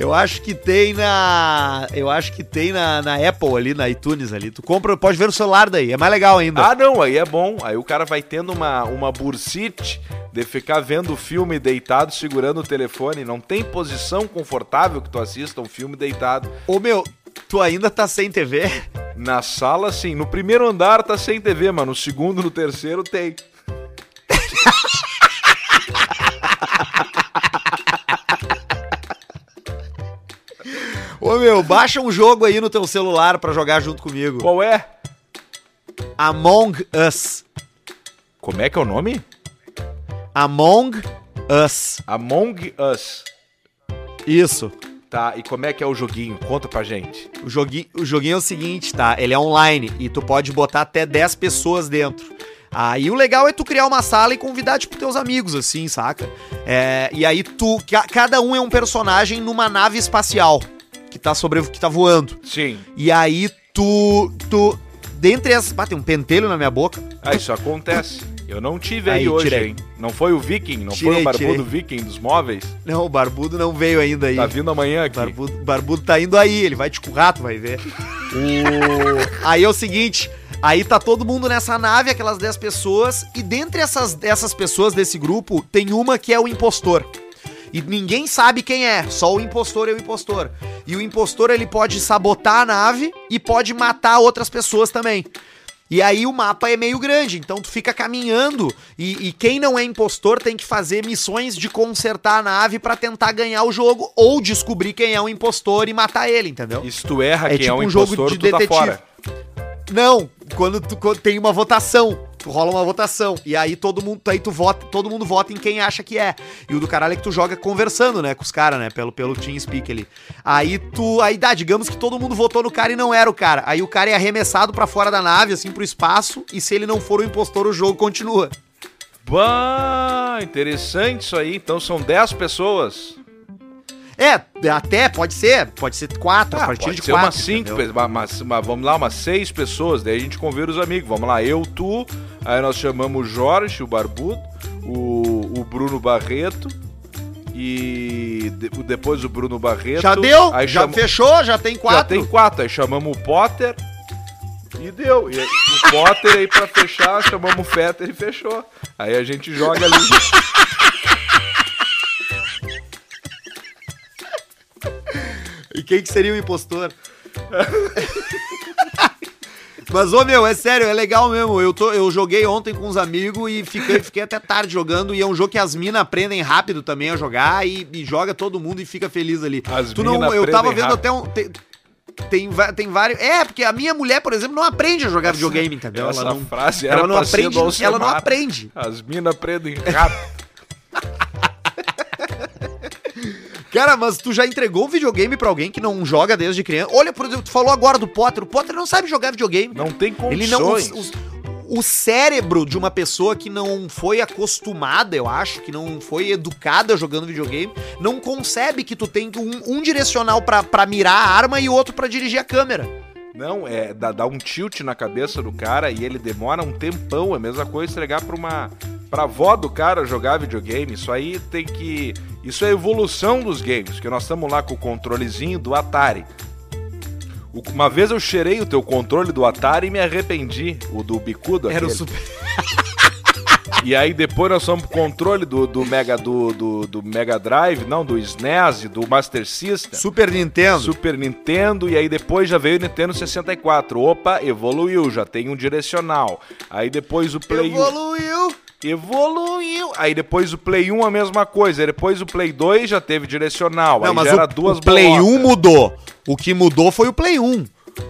Eu acho que tem na. Eu acho que tem na, na Apple ali, na iTunes ali. Tu compra, pode ver no celular daí. É mais legal ainda. Ah, não, aí é bom. Aí o cara vai tendo uma, uma bursite de ficar vendo o filme deitado, segurando o telefone. Não tem posição confortável que tu assista um filme deitado. Ô meu, tu ainda tá sem TV? Na sala, sim. No primeiro andar tá sem TV, mas no segundo, no terceiro tem. (laughs) Ô meu, baixa um jogo aí no teu celular pra jogar junto comigo. Qual é? Among Us. Como é que é o nome? Among Us. Among Us. Isso. Tá, e como é que é o joguinho? Conta pra gente. O joguinho, o joguinho é o seguinte, tá? Ele é online e tu pode botar até 10 pessoas dentro. Aí o legal é tu criar uma sala e convidar, tipo, teus amigos, assim, saca? É, e aí tu. ca- Cada um é um personagem numa nave espacial que tá sobre. que tá voando. Sim. E aí tu. tu. Dentre as. Ah, tem um pentelho na minha boca. Ah, isso acontece. Eu não tive aí, Aí, hoje, tirei. hein? Não foi o Viking, não foi Tirei, o barbudo tirei. Viking dos móveis? Não, o barbudo não veio ainda aí. Tá vindo amanhã aqui. Barbudo, barbudo tá indo aí, ele vai te currar, tu vai ver. (laughs) O... Aí é o seguinte, aí tá todo mundo nessa nave, aquelas 10 pessoas, e dentre essas, essas pessoas desse grupo, tem uma que é o impostor. E ninguém sabe quem é, só o impostor é o impostor. E o impostor ele pode sabotar a nave e pode matar outras pessoas também. E aí o mapa é meio grande, então tu fica caminhando e, e quem não é impostor tem que fazer missões de consertar a nave pra tentar ganhar o jogo ou descobrir quem é o impostor e matar ele, entendeu? E se tu erra É quem tipo é um um jogo impostor, de tu tá detetive. fora. Não, quando tu quando tem uma votação, rola uma votação e aí todo mundo, aí tu vota, todo mundo vota em quem acha que é. E o do caralho é que tu joga conversando, né, com os caras, né, pelo pelo TeamSpeak ali. Aí tu, aí dá, digamos que todo mundo votou no cara e não era o cara. Aí o cara é arremessado pra fora da nave assim pro espaço e se ele não for o impostor, o jogo continua. Bah, interessante isso aí. Então são 10 pessoas. É, até pode ser, pode ser quatro, a Ah, partir pode de ser quatro. umas 5, entendeu? mas, mas vamos lá, umas 6 pessoas. Daí a gente convida os amigos. Vamos lá, eu, tu. Aí nós chamamos o Jorge, o Barbudo, o, o Bruno Barreto. E de- depois o Bruno Barreto. Já deu? Aí já fechou? Já tem Já quatro? tem quatro. Aí chamamos o Potter. E deu. E aí, o Potter aí pra fechar, chamamos o Fetter e fechou. Aí a gente joga ali. (laughs) E quem que seria o impostor? Mas, ô meu, é sério, é legal mesmo. Eu, tô, eu joguei ontem com uns amigos e fiquei, fiquei até tarde jogando. E é um jogo que as minas aprendem rápido também a jogar e, e joga todo mundo e fica feliz ali. As tu não, eu tava vendo rápido. até um. Tem, tem, vários. É, porque a minha mulher, por exemplo, não aprende a jogar videogame, entendeu? Essa ela não, frase ela não aprende. Ela não aprende. As minas aprendem rápido. Cara, mas tu já entregou um videogame pra alguém que não joga desde criança? Olha, por exemplo, tu falou agora do Potter. O Potter não sabe jogar videogame. Não tem Ele não. condições. os- os- o cérebro de uma pessoa que não foi acostumada, eu acho, que não foi educada jogando videogame, não concebe que tu tem um, um direcional pra, pra mirar a arma e outro pra dirigir a câmera. Não, é dá, dá um tilt na cabeça do cara e ele demora um tempão. É a mesma coisa entregar pra uma. pra avó do cara jogar videogame. Isso aí tem que. Isso é evolução dos games, porque nós estamos lá com o controlezinho do Atari. Uma vez eu cheirei o teu controle do Atari e me arrependi, o do bicudo Era o aquele. super. (laughs) E aí depois nós fomos pro controle do, do Mega do, do, do Mega Drive, não, do SNES, do Master System. Super Nintendo. Super Nintendo e aí depois já veio o Nintendo 64. Opa, evoluiu, já tem um direcional. Aí depois o Play 1 Evoluiu. evoluiu. Aí depois o Play 1 a mesma coisa. Aí depois o Play 2 já teve direcional. Não, aí mas já o, era duas o Play bolotas. 1 mudou. O que mudou foi o Play 1.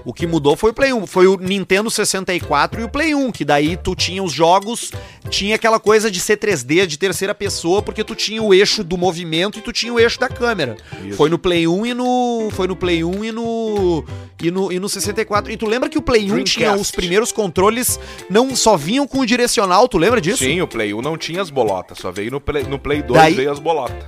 O que mudou foi o Play 1. Foi o Nintendo 64 e o Play 1. Que daí tu tinha os jogos. Tinha aquela coisa de ser 3D, de terceira pessoa, porque tu tinha o eixo do movimento e tu tinha o eixo da câmera. Isso. Foi no Play 1 e no. Foi no Play 1 e no. E no, e no 64. E tu lembra que o Play 1 Dreamcast. tinha os primeiros controles, não só vinham com o direcional, tu lembra disso? Sim, o Play 1 não tinha as bolotas, só veio no Play, no Play 2 Daí- veio as bolotas.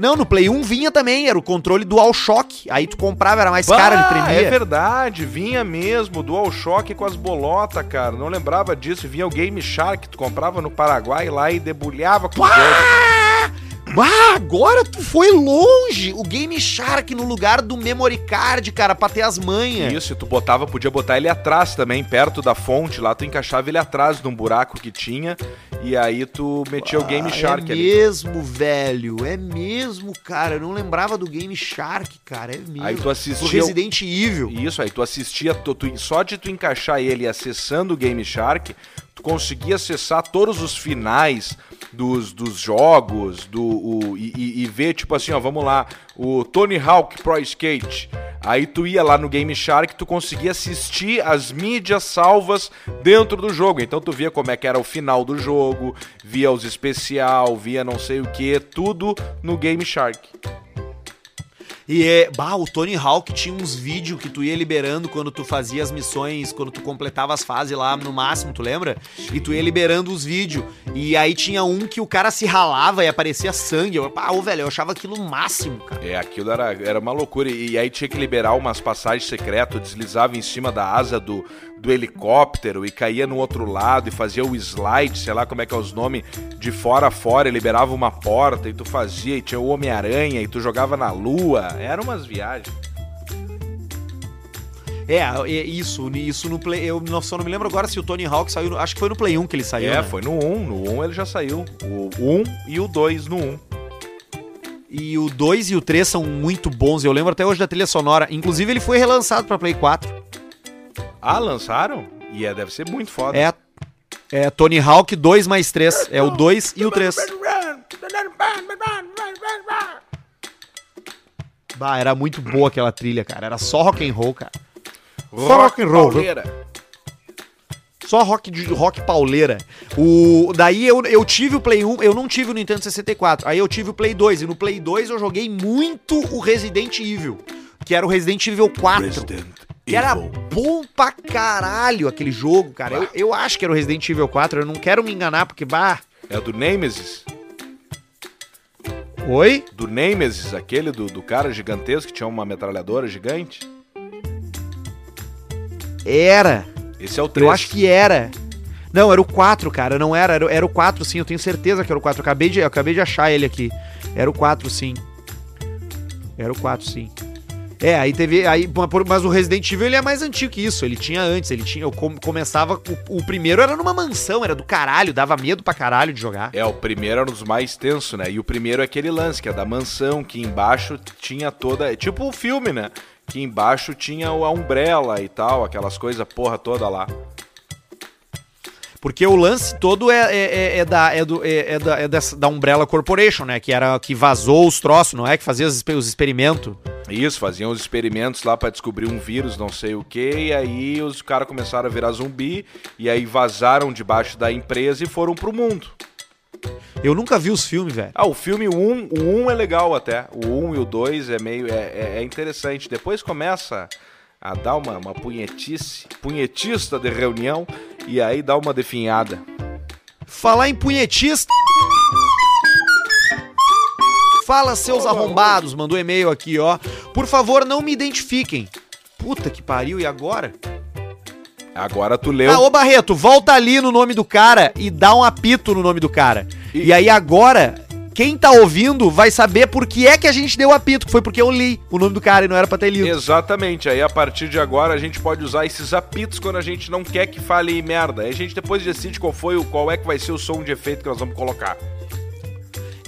Não, no Play 1 vinha também, era o controle DualShock. Aí tu comprava, era mais caro, ele Bah, tremia. É verdade, vinha mesmo, DualShock com as bolotas, cara. Não lembrava disso. Vinha o Game Shark, tu comprava no Paraguai lá e debulhava com o jogo. Ah, agora tu foi longe! O Game Shark no lugar do Memory Card, cara, pra ter as manhas. Isso, e tu botava, podia botar ele atrás também, perto da fonte lá, tu encaixava ele atrás de um buraco que tinha, e aí tu metia o Game Ah, Shark é ali. mesmo, velho. É mesmo, cara. Eu não lembrava do Game Shark, cara. É mesmo. Aí tu assistia. o- Resident Evil. Isso, aí tu assistia, tu, tu- só de tu encaixar ele acessando o Game Shark, conseguia acessar todos os finais dos, dos jogos, do, o- e, e- e ver, tipo assim, ó, vamos lá, o Tony Hawk Pro Skate. Aí tu ia lá no Game Shark, tu conseguia assistir as mídias salvas dentro do jogo. Então tu via como é que era o final do jogo, via os especial, via não sei o que, tudo no Game Shark. E é. Bah, o Tony Hawk tinha uns vídeos que tu ia liberando quando tu fazia as missões, quando tu completava as fases lá no máximo, tu lembra? E tu ia liberando os vídeos. E aí tinha um que o cara se ralava e aparecia sangue. Eu, pá, velho, eu achava aquilo máximo, cara. É, aquilo era, era uma loucura. E, aí tinha que liberar umas passagens secretas, deslizava em cima da asa do, do helicóptero e caía no outro lado e fazia o slide, sei lá como é que é os nomes, de fora a fora, e liberava uma porta e tu fazia, e tinha o Homem-Aranha, e tu jogava na lua. Era umas viagens. É, é isso, isso no Play. Eu não- só não me lembro agora se o Tony Hawk saiu. Acho que foi no Play 1 que ele saiu. é, né? foi no 1. No 1 ele já saiu. O 1 e o 2 no 1. E o 2 e o 3 são muito bons. Eu lembro até hoje da trilha sonora. Inclusive, ele foi relançado pra Play 4. Ah, lançaram? E é, deve ser muito foda. É. É Tony Hawk 2 mais 3. É o 2 e o 3. Bah, era muito boa aquela trilha, cara. Era só rock and roll, cara. Só rock and roll? Pauleira. Só rock de rock pauleira. O daí eu, eu tive o Play 1, eu não tive o Nintendo 64. Aí eu tive o Play 2 e no Play 2 eu joguei muito o Resident Evil, que era o Resident Evil 4. Resident Que era bom pra caralho aquele jogo, cara. Eu, eu acho que era o Resident Evil 4, eu não quero me enganar, porque, bah. É do Nemesis? Oi? Do Nemesis, aquele do, do cara gigantesco que tinha uma metralhadora gigante? Era. Esse é o 3. Eu acho que era. Não, era o 4, cara. Não era. Era, era o 4, sim. Eu tenho certeza que era o 4. Eu acabei, de, eu acabei de achar ele aqui. Era o 4, sim. Era o 4, sim. É, aí teve. Aí, mas o Resident Evil ele é mais antigo que isso. Ele tinha antes. Ele tinha. Eu com- começava. O, o primeiro era numa mansão, era do caralho. Dava medo pra caralho de jogar. É, o primeiro era um dos mais tensos, né? E o primeiro é aquele lance, que é da mansão, que embaixo tinha toda. É tipo o filme, né? Que embaixo tinha a Umbrella e tal, aquelas coisas, porra toda lá. Porque o lance todo é, é, é- é da, é, do, é, é da, é dessa, da Umbrella Corporation, né? Que era que vazou os troços, não é? Que fazia os, os experimentos. Isso, faziam os experimentos lá pra descobrir um vírus, não sei o que, e aí os caras começaram a virar zumbi, e aí vazaram debaixo da empresa e foram pro mundo. Eu nunca vi os filmes, velho. Ah, o filme 1, o 1 é legal até. O 1 e o 2 é meio. É, é- é interessante. Depois começa a dar uma, uma punhetice, punhetista de reunião, e aí dá uma definhada. Falar em punhetista. Fala, seus arrombados. Mandou e-mail aqui, ó. Por favor, não me identifiquem. Puta que pariu, e agora? Agora tu leu. Ah, ô Barreto, volta ali no nome do cara e dá um apito no nome do cara. E, E- aí agora, quem tá ouvindo vai saber por que é que a gente deu o apito, que foi porque eu li o nome do cara e não era pra ter lido. Exatamente, aí a partir de agora a gente pode usar esses apitos quando a gente não quer que fale merda. Aí a gente depois decide qual foi o qual é que vai ser o som de efeito que nós vamos colocar.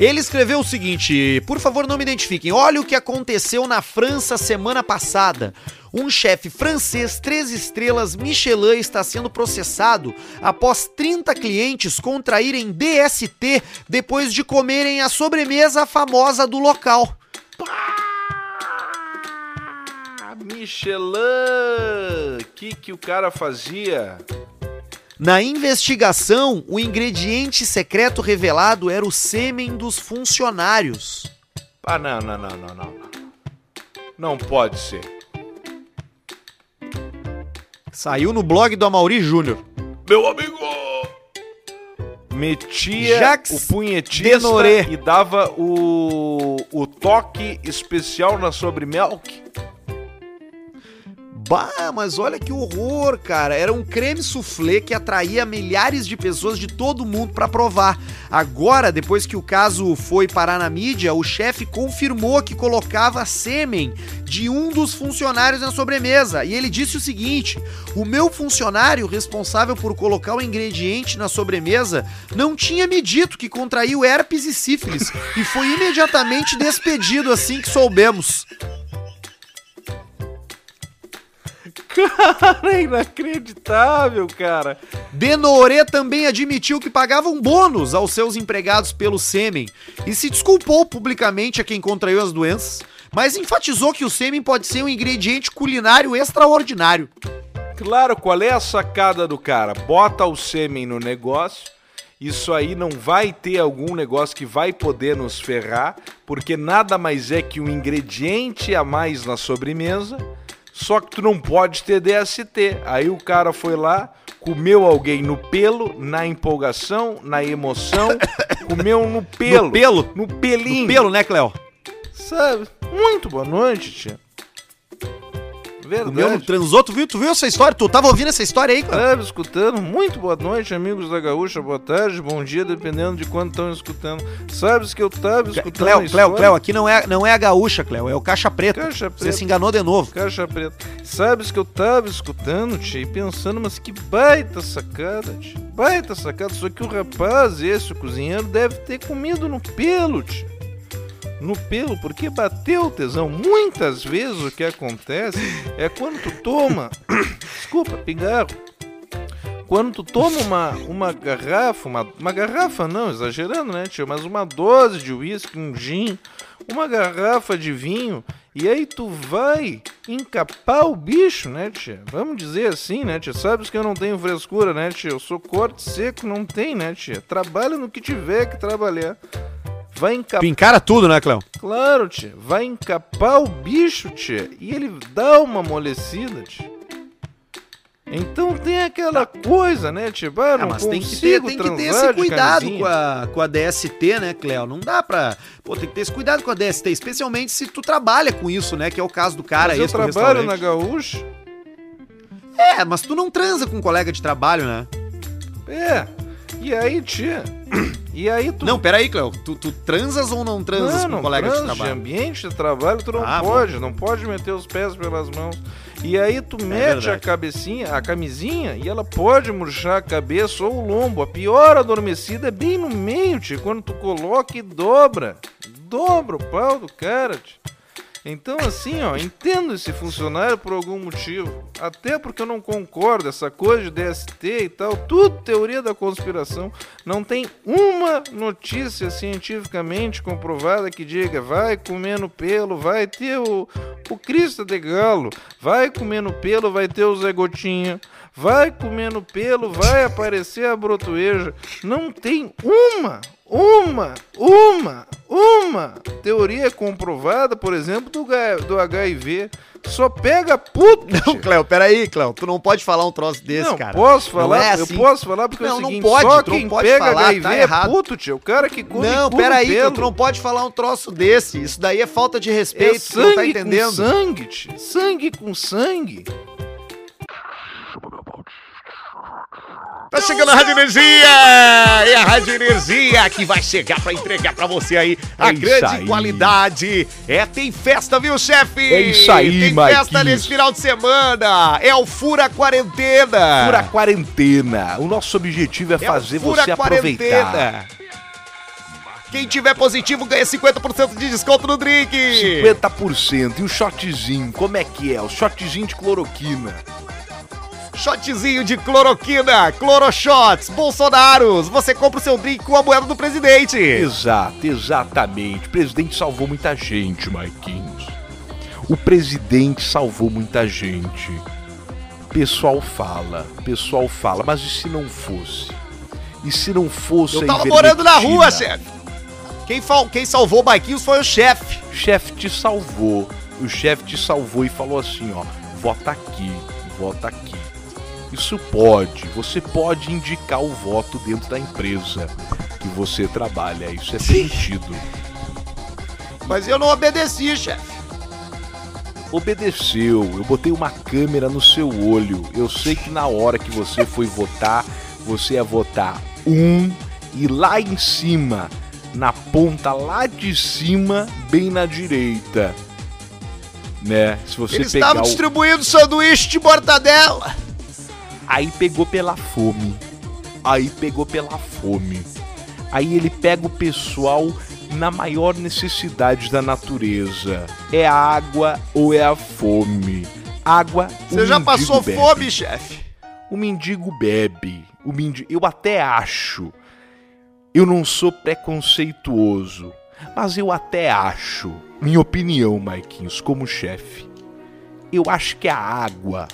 Ele escreveu o seguinte: por favor, não me identifiquem. Olha o que aconteceu na França semana passada. Um chefe francês, três estrelas Michelin, está sendo processado após 30 clientes contraírem DST depois de comerem a sobremesa famosa do local. Michelin! O que, que o cara fazia? Na investigação, o ingrediente secreto revelado era o sêmen dos funcionários. Ah, não, não, não, não, não. não. Pode ser. Saiu no blog do Amaury Júnior. Meu amigo! Metia Jacques o punhetista Denoré. e dava o, o toque especial na sobremilk. Bah, mas olha que horror, cara. Era um creme soufflé que atraía milhares de pessoas de todo mundo pra provar. Agora, depois que o caso foi parar na mídia, o chefe confirmou que colocava sêmen de um dos funcionários na sobremesa. E ele disse o seguinte: o meu funcionário responsável por colocar o ingrediente na sobremesa não tinha me dito que contraiu herpes e sífilis e foi imediatamente despedido assim que soubemos. Cara, é inacreditável, cara. Denoré também admitiu que pagava um bônus aos seus empregados pelo sêmen e se desculpou publicamente a quem contraiu as doenças, mas enfatizou que o sêmen pode ser um ingrediente culinário extraordinário. Claro, qual é a sacada do cara? Bota o sêmen no negócio. Isso aí não vai ter algum negócio que vai poder nos ferrar, porque nada mais é que um ingrediente a mais na sobremesa. Só que tu não pode ter DST. Aí o cara foi lá, comeu alguém no pelo, na empolgação, na emoção, (laughs) comeu no pelo. No pelo? No pelinho. No pelo, né, Cléo? Sabe? Muito boa noite, tia. Comeu no Verdade. transou, tu viu, tu viu essa história? Tu tava ouvindo essa história aí, Cléo? Estava escutando. Muito boa noite, amigos da Gaúcha. Boa tarde, bom dia, dependendo de quando estão escutando. Sabes que eu tava escutando. Cléo, Cléo, história- Cléo, aqui não é, não é a gaúcha, Cléo, é o caixa preta. Caixa Você preta. se enganou de novo. Caixa preta. Sabes que eu tava escutando, tia, e pensando, mas que baita sacada, tia. Baita sacada. Só que o rapaz, esse, o cozinheiro, deve ter comido no pelo, tia. No pelo, porque bateu o tesão. Muitas vezes o que acontece é quando tu toma. (coughs) Desculpa, pigarro. Quando tu toma uma, uma garrafa, uma, uma garrafa não, exagerando, né, tio? Mas uma dose de uísque, um gin, uma garrafa de vinho, e aí tu vai encapar o bicho, né, tia? Vamos dizer assim, né, tia? Sabes que eu não tenho frescura, né, tia? Eu sou corte seco, não tem, né, tia? Trabalha no que tiver que trabalhar. Vai encapar. Tu encara tudo, né, Cléo? Claro, tia. Vai encapar o bicho, tia. E ele dá uma amolecida, tia. Então tem aquela coisa, né, tia? Ah, não Ah, mas tem que ter, tem que ter esse cuidado com a, com a DST, né, Cléo? Não dá pra. Pô, tem que ter esse cuidado com a DST, especialmente se tu trabalha com isso, né? Que é o caso do cara Mas eu trabalho na gaúcha. É, mas tu não transa com um colega de trabalho, né? É. E aí, tia? E aí tu Não, peraí, Cléo. Tu, tu transas ou não transas não, com não um colega de trabalho? ambiente de trabalho tu não Ah, bom. pode, não pode meter os pés pelas mãos. E aí tu mete a É verdade. cabecinha, a camisinha, e ela pode murchar a cabeça ou o lombo. A pior adormecida é bem no meio, tio, quando tu coloca e dobra. Dobra o pau do cara, tio. Então, assim, ó, entendo esse funcionário por algum motivo. Até porque eu não concordo, essa coisa de DST e tal, tudo teoria da conspiração. Não tem uma notícia cientificamente comprovada que diga vai comer no pelo, vai ter o, o Cristo de Galo, vai comer no pelo, vai ter o Zé Gotinha, vai comer no pelo, vai aparecer a brotoeja. Não tem uma, uma, uma, uma teoria comprovada, por exemplo, do, do HIV. Só pega puto. Não. Cléo, peraí, Cléo. Tu não pode falar um troço desse, não, cara. posso Não falar? é Eu assim. posso falar porque é Não, o não seguinte, pode, só não quem pode pega falar, HIV tá é errado. puto, tio. O cara que come Não, peraí, pelo. tu não pode falar um troço desse. Isso daí é falta de É respeito, tu não tá sangue entendendo. com sangue, tio. Sangue com sangue. Tá chegando a Rádio Energia! E a Rádio Energia que vai chegar pra entregar pra você aí a É grande aí. qualidade. É, tem festa, viu, chefe? É isso aí, Tem Marquinhos. festa nesse final de semana. É o Fura Quarentena. Fura quarentena. O nosso objetivo é, É fazer Fura você aproveitar. Quarentena. Quem tiver positivo ganha 50% de desconto no drink. 50%. E o shotzinho, como é que é? O shotzinho de cloroquina. Shotzinho de cloroquina, cloroshots, Bolsonaros. Você compra o seu drink com a moeda do presidente. Exato, exatamente. O presidente salvou muita gente, Marquinhos. O presidente salvou muita gente. Pessoal fala, pessoal fala, mas e se não fosse? E se não fosse Eu tava morando na rua, chefe. Quem, quem salvou o Baiquinhos foi o chefe. O chefe te salvou. O chefe te salvou e falou assim, ó, vota aqui, vota aqui. Isso pode, você pode indicar o voto dentro da empresa que você trabalha, isso é permitido. Mas eu não obedeci, chefe. obedeceu. Eu botei uma câmera no seu olho. Eu sei que na hora que você foi votar, você ia votar um e lá em cima, na ponta lá de cima, bem na direita. Né? Se você Eles pegar estavam o... distribuindo sanduíche de mortadela. Aí pegou pela fome. Aí pegou pela fome. Aí ele pega o pessoal na maior necessidade da natureza. É a água ou é a fome? Água. Você já passou bebe. fome, chefe? O mendigo bebe. O mendigo, eu até acho. Eu não sou preconceituoso, mas eu até acho, minha opinião, Maiquinhos, como chefe. Eu acho que a água,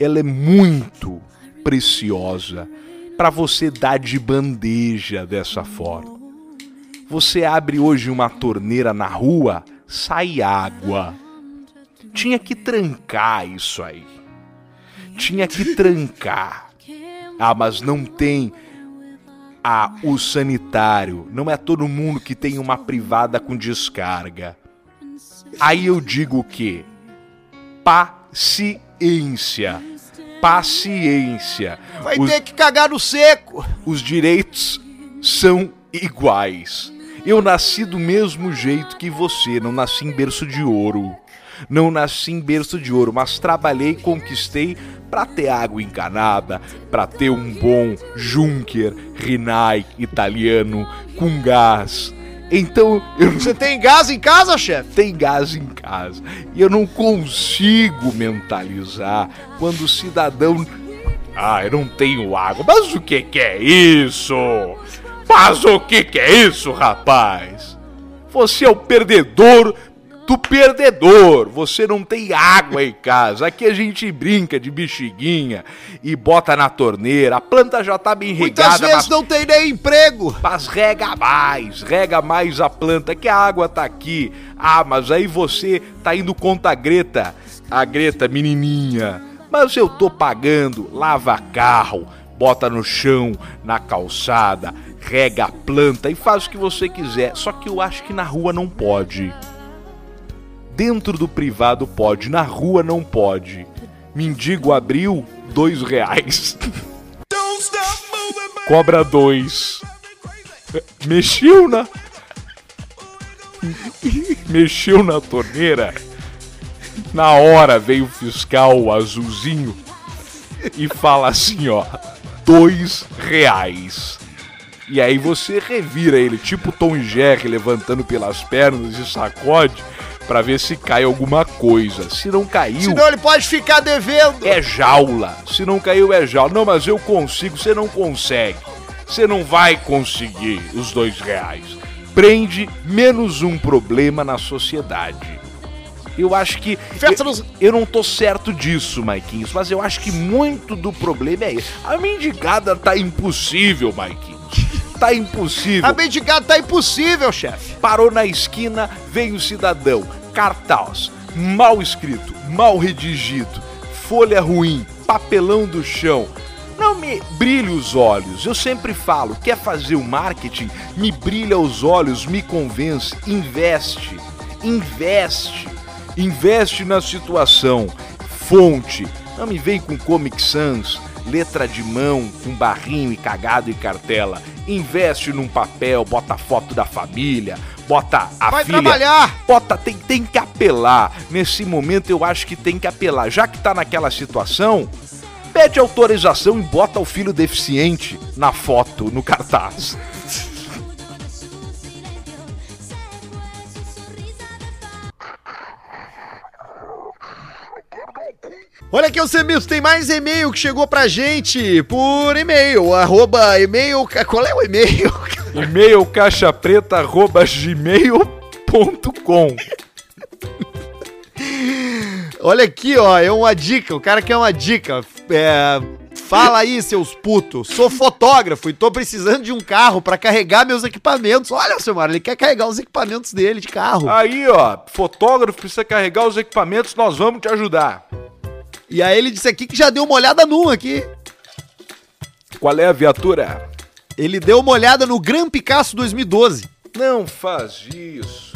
ela é muito preciosa para você dar de bandeja dessa forma. Você abre hoje uma torneira na rua, sai água. Tinha que trancar isso aí. Tinha que trancar. Ah, mas não tem a o sanitário. Não é todo mundo que tem uma privada com descarga. Aí eu digo o quê? Paciência. Paciência. Vai Os- ter que cagar no seco. os direitos são iguais. Eu nasci do mesmo jeito que você, não nasci em berço de ouro. Não nasci em berço de ouro, mas trabalhei conquistei para ter água encanada, para ter um bom Junker, Rinnai italiano com gás. Então eu Você tem gás em casa, chefe? tem gás em casa. E eu não consigo mentalizar quando o cidadão. Ah, eu não tenho água. Mas o que, que é isso? Mas o que, que é isso, rapaz? Você é o perdedor do perdedor. Você não tem água em casa. Aqui a gente brinca de bexiguinha e bota na torneira. A planta já tá bem Muitas regada, vezes mas não tem nem emprego. mas rega mais, rega mais a planta, que a água tá aqui. Ah, mas aí você tá indo contra a Greta, a Greta menininha. Mas eu tô pagando, lava carro, bota no chão, na calçada, rega a planta e faz o que você quiser. Só que eu acho que na rua não pode. Dentro do privado pode, na rua não pode. Mendigo abriu, dois reais. (laughs) Cobra dois. Mexeu na. (laughs) Mexeu na torneira. Na hora veio o fiscal azulzinho e fala assim, ó, dois reais. E aí você revira ele, tipo Tom Jerry, levantando pelas pernas e sacode pra ver se cai alguma coisa. Se não caiu, Senão ele pode ficar devendo. é jaula. Se não caiu, é jaula. Não, mas eu consigo. Você não consegue. Você não vai conseguir os dois reais. Prende menos um problema na sociedade. Eu acho que. Eu, eu não tô certo disso, Maiquinhos, mas eu acho que muito do problema é esse. A mendigada tá impossível, Maiquinhos. Tá impossível. A mendigada tá impossível, chefe. Parou na esquina, veio o cidadão. Cartaz, mal escrito, mal redigido, folha ruim, papelão do chão. Não me brilhe os olhos. Eu sempre falo, quer fazer o marketing? Me brilha os olhos, me convence, investe. Investe. Investe na situação. Fonte. Não me vem com Comic Sans, letra de mão, com barrinho e cagado e cartela. Investe num papel, bota foto da família, bota a Vai filha. trabalhar. Bota, tem, tem que apelar. Nesse momento eu acho que tem que apelar. Já que tá naquela situação, pede autorização e bota o filho deficiente na foto, no cartaz. Olha aqui, Alcemito, tem mais e-mail que chegou pra gente por e-mail, arroba e-mail, qual é o e-mail? (laughs) E-mail caixapreta.gmail.com Olha aqui, ó, é uma dica, o cara quer uma dica, é, fala aí, seus putos, sou fotógrafo e tô precisando de um carro pra carregar meus equipamentos, olha, seu Mário, ele quer carregar os equipamentos dele de carro, Aí, ó, fotógrafo precisa carregar os equipamentos, nós vamos te ajudar. E aí ele disse aqui que já deu uma olhada num aqui, Qual é a viatura? ele deu uma olhada no Gran Picasso 2012, Não faz isso.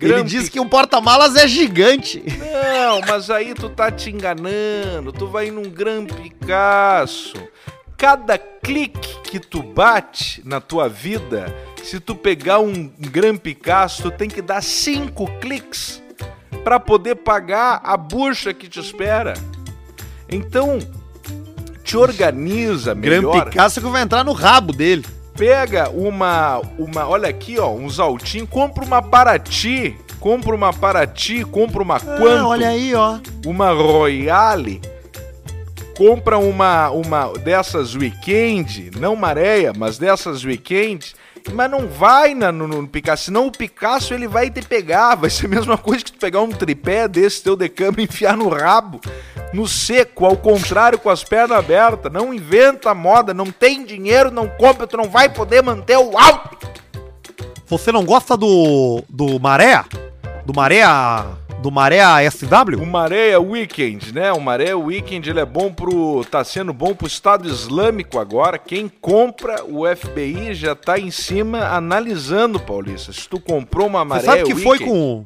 Ele Grampi- diz que um porta-malas é gigante. Não, mas aí tu tá te enganando. Tu vai num Gran Picasso. Cada clique que tu bate na tua vida, se tu pegar um Gran Picasso, tu tem que dar cinco cliques para poder pagar a bucha que te espera. Então, te organiza melhor. Gran Picasso que vai entrar no rabo dele. Pega uma, uma, olha aqui, ó, uns altinhos, compra uma Paraty, compra uma Paraty, compra uma Quanto, Ah, olha aí, ó. uma Royale, compra uma, uma dessas Weekend, não Maréia, mas dessas Weekend, mas não vai na, no, no Picasso, senão o Picasso ele vai te pegar, vai ser a mesma coisa que tu pegar um tripé desse teu de câmera e enfiar no rabo, no seco, ao contrário, com as pernas abertas, não inventa moda, não tem dinheiro, não compra, tu não vai poder manter o alto. Você não gosta do. do Maré? Do Maré. Do Maré SW? O Maré Weekend, né? O Maré Weekend ele é bom pro. tá sendo bom pro Estado Islâmico agora. Quem compra o FBI já tá em cima analisando, Paulista. Se tu comprou uma Maré Você sabe que foi Weekend- com.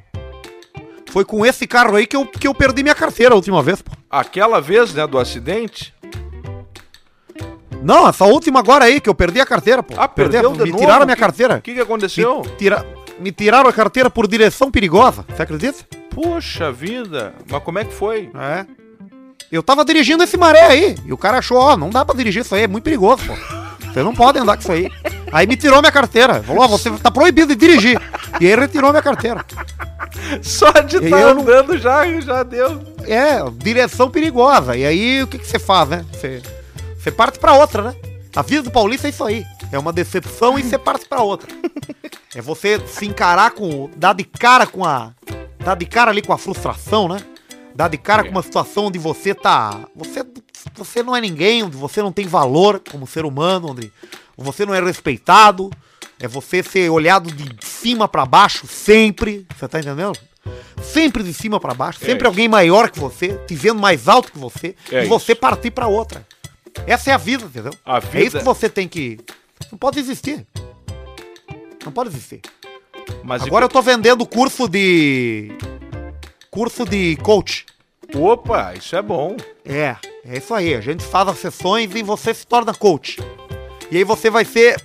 Foi com esse carro aí que eu, que eu perdi minha carteira a última vez, pô. Aquela vez, né, do acidente. Não, essa última agora aí que eu perdi a carteira, pô. Ah, Perdi a- perdeu de Me novo? tiraram a minha carteira. O que, que aconteceu? Me, tira- me tiraram a carteira por direção perigosa. Você acredita? Poxa vida, mas como é que foi? É. Eu tava dirigindo esse maré aí. E o cara achou, ó, não dá pra dirigir isso aí, é muito perigoso, pô. Você não pode andar com isso aí. Aí me tirou minha carteira. Falou, ó, você tá proibido de dirigir. E aí retirou minha carteira. Só de estar não- andando já, já deu. É, direção perigosa. E aí o que, que você faz, né? Você, você parte pra outra, né? A vida do paulista é isso aí. É uma decepção e você parte pra outra. É você se encarar com. dar de cara com a. dar de cara ali com a frustração, né? Dar de cara com uma situação onde você tá. Você, você não é ninguém, onde você não tem valor como ser humano, onde você não é respeitado. É você ser olhado de cima pra baixo sempre. Você tá entendendo? Sempre de cima pra baixo. É sempre isso. alguém maior que você, te vendo mais alto que você. É e você partir pra outra. Essa é a vida, entendeu? A É isso vida- que você tem que. Não pode existir. Não pode existir. Mas Agora eu tô vendendo curso de. Curso de coach. Opa, isso é bom. É, é isso aí. A gente faz as sessões e você se torna coach. E aí você vai ser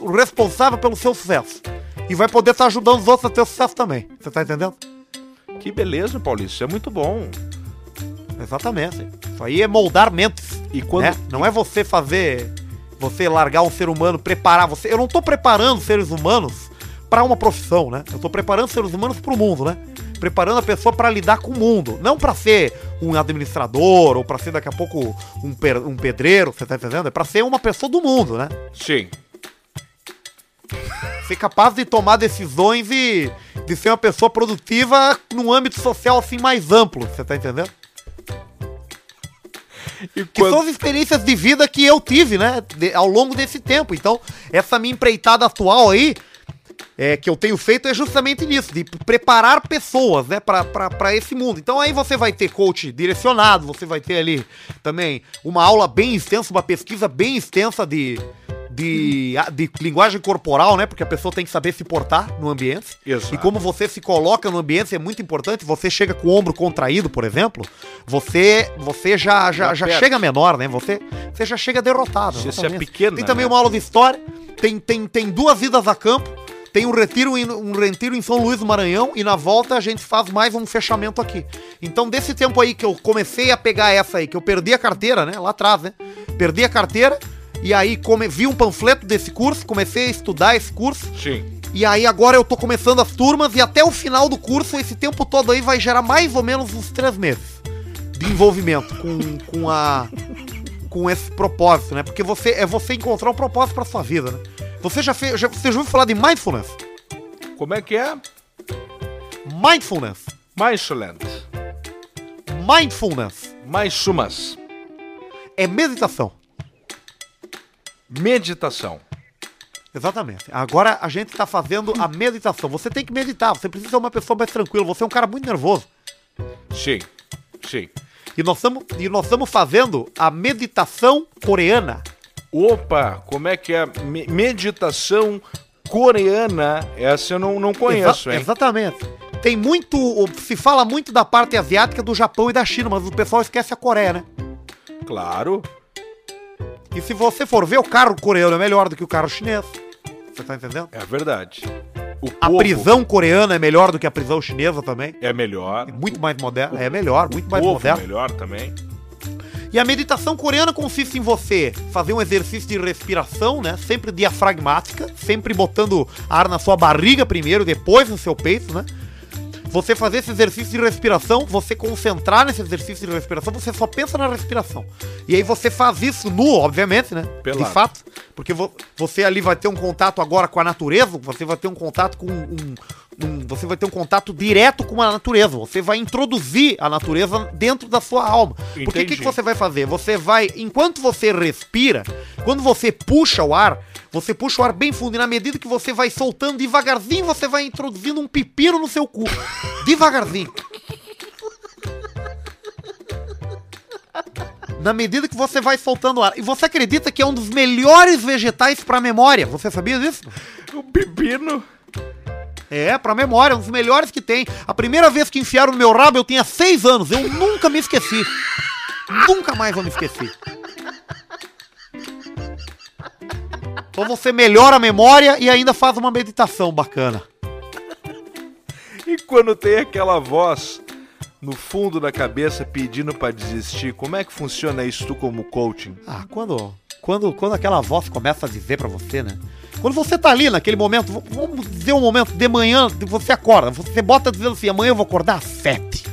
o responsável pelo seu sucesso. E vai poder estar ajudando os outros a ter sucesso também. Você tá entendendo? Que beleza, Paulista, isso é muito bom. Exatamente. Isso aí é moldar mentes. E quando- né? Não é você fazer. Você largar um ser humano, preparar você. Eu não tô preparando seres humanos para uma profissão, né? Eu tô preparando seres humanos para o mundo, né? Preparando a pessoa para lidar com o mundo. Não para ser um administrador ou para ser daqui a pouco um, um pedreiro, você tá entendendo? É para ser uma pessoa do mundo, né? Sim. Ser capaz de tomar decisões e de ser uma pessoa produtiva num âmbito social assim mais amplo, você tá entendendo? E Que são as experiências de vida que eu tive, né? de- ao longo desse tempo. Então, essa minha empreitada atual aí, é, que eu tenho feito é justamente nisso, de preparar pessoas, né, pra esse mundo. Então aí você vai ter coach direcionado, você vai ter ali também uma aula bem extensa, uma pesquisa bem extensa de, de, de linguagem corporal, né, porque a pessoa tem que saber se portar no ambiente. Exato. E como você se coloca no ambiente é muito importante. Você chega com o ombro contraído, por exemplo, você você já, já, Já chega menor, né? Você, você já chega derrotado. Você é pequena, Tem também né? uma aula de história, tem, tem, tem duas vidas a campo, tem um retiro, em, um retiro em São Luís do Maranhão e na volta a gente faz mais um fechamento aqui. Então, desse tempo aí que eu comecei a pegar essa aí, que eu perdi a carteira, né? Lá atrás, né? Perdi a carteira e aí come, vi um panfleto desse curso, comecei a estudar esse curso. Sim. E aí agora eu tô começando as turmas e até o final do curso, esse tempo todo aí vai gerar mais ou menos uns três meses de envolvimento com, com a com esse propósito, né? Porque você é você encontrar um propósito pra sua vida, né? Você já fez, já, você já ouviu falar de mindfulness? Como é que é? Mindfulness. Mindfulness. Mindfulness Mais sumas. é meditação. Meditação. Exatamente. Agora a gente tá fazendo a meditação. Você tem que meditar, você precisa ser uma pessoa mais tranquila, você é um cara muito nervoso. Sim. Sim. E e nós estamos fazendo a meditação coreana. Opa, como é que é? Me- meditação coreana. Essa eu não, não conheço, Exa- hein? Exatamente. tem muito. Se fala muito da parte asiática do Japão e da China, mas o pessoal esquece a Coreia, né? Claro. E se você for ver, o carro coreano é melhor do que o carro chinês. Você tá entendendo? É verdade. O A povo prisão coreana é melhor do que a prisão chinesa também. é melhor. É muito mais moderna. É melhor, muito O mais povo é moderna. melhor também. E a meditação coreana consiste em você fazer um exercício de respiração, né? Sempre diafragmática, sempre botando ar na sua barriga primeiro, depois no seu peito, né? Você fazer esse exercício de respiração, você concentrar nesse exercício de respiração, você só pensa na respiração. E aí você faz isso nu, obviamente, né? Pelado. De fato. Porque vo- você ali vai ter um contato agora com a natureza, você vai ter um contato com um, um- Você vai ter um contato direto com a natureza. Você vai introduzir a natureza dentro da sua alma. Porque o que, Entendi. que você vai fazer? Você vai. Enquanto você respira, quando você puxa o ar, você puxa o ar bem fundo. E na medida que você vai soltando devagarzinho, você vai introduzindo um pepino no seu cu. Devagarzinho. Na medida que você vai soltando o ar. E você acredita que é um dos melhores vegetais pra memória? Você sabia disso? O pepino. É, pra memória, um dos melhores que tem. A primeira vez que enfiaram no meu rabo, eu tinha seis anos. Eu nunca me esqueci. nunca mais vou me esquecer. Então você melhora a memória e ainda faz uma meditação bacana. E quando tem aquela voz no fundo da cabeça pedindo pra desistir, como é que funciona isso tu como coaching? Ah, quando, quando, quando aquela voz começa a dizer pra você, né? Quando você tá ali naquele momento, vamos dizer um momento de manhã, você acorda, você bota dizendo assim, amanhã eu vou acordar às sete.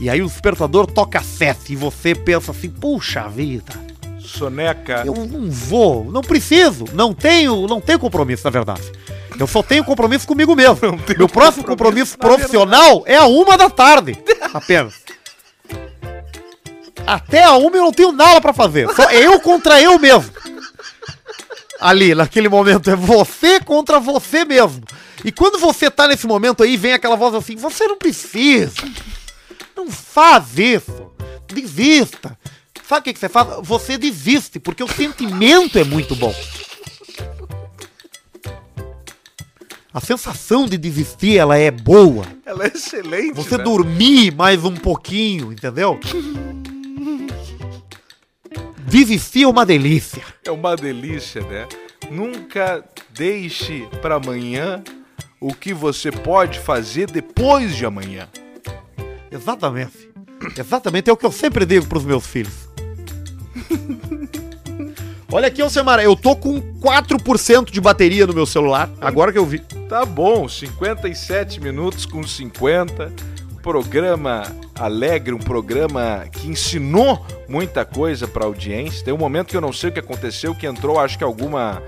E aí o despertador toca às sete e você pensa assim, puxa vida, Soneca. eu não vou, não preciso, não tenho, não tenho compromisso, na verdade. Eu só tenho compromisso comigo mesmo. Meu próximo compromisso, compromisso, na profissional é a uma da tarde, apenas. Até a uma eu não tenho nada pra fazer. Só eu contra eu mesmo. Ali, naquele momento, é você contra você mesmo. E quando você tá nesse momento aí, vem aquela voz assim: você não precisa. Não faz isso. Desista. Sabe o que, que você faz? Você desiste, porque o sentimento é muito bom. A sensação de desistir, ela é boa. Ela é excelente. Você né? dormir mais um pouquinho, entendeu? Desistir é uma delícia. É uma delícia, né? Nunca deixe pra amanhã o que você pode fazer depois de amanhã. Exatamente. Exatamente, é o que eu sempre digo pros meus filhos. (laughs) Olha aqui, Alcemar, eu tô com 4% de bateria no meu celular, agora que eu vi. Tá bom, 57 minutos com 50. Programa alegre, um programa que ensinou muita coisa pra audiência. Tem um momento que eu não sei o que aconteceu, que entrou, acho que alguma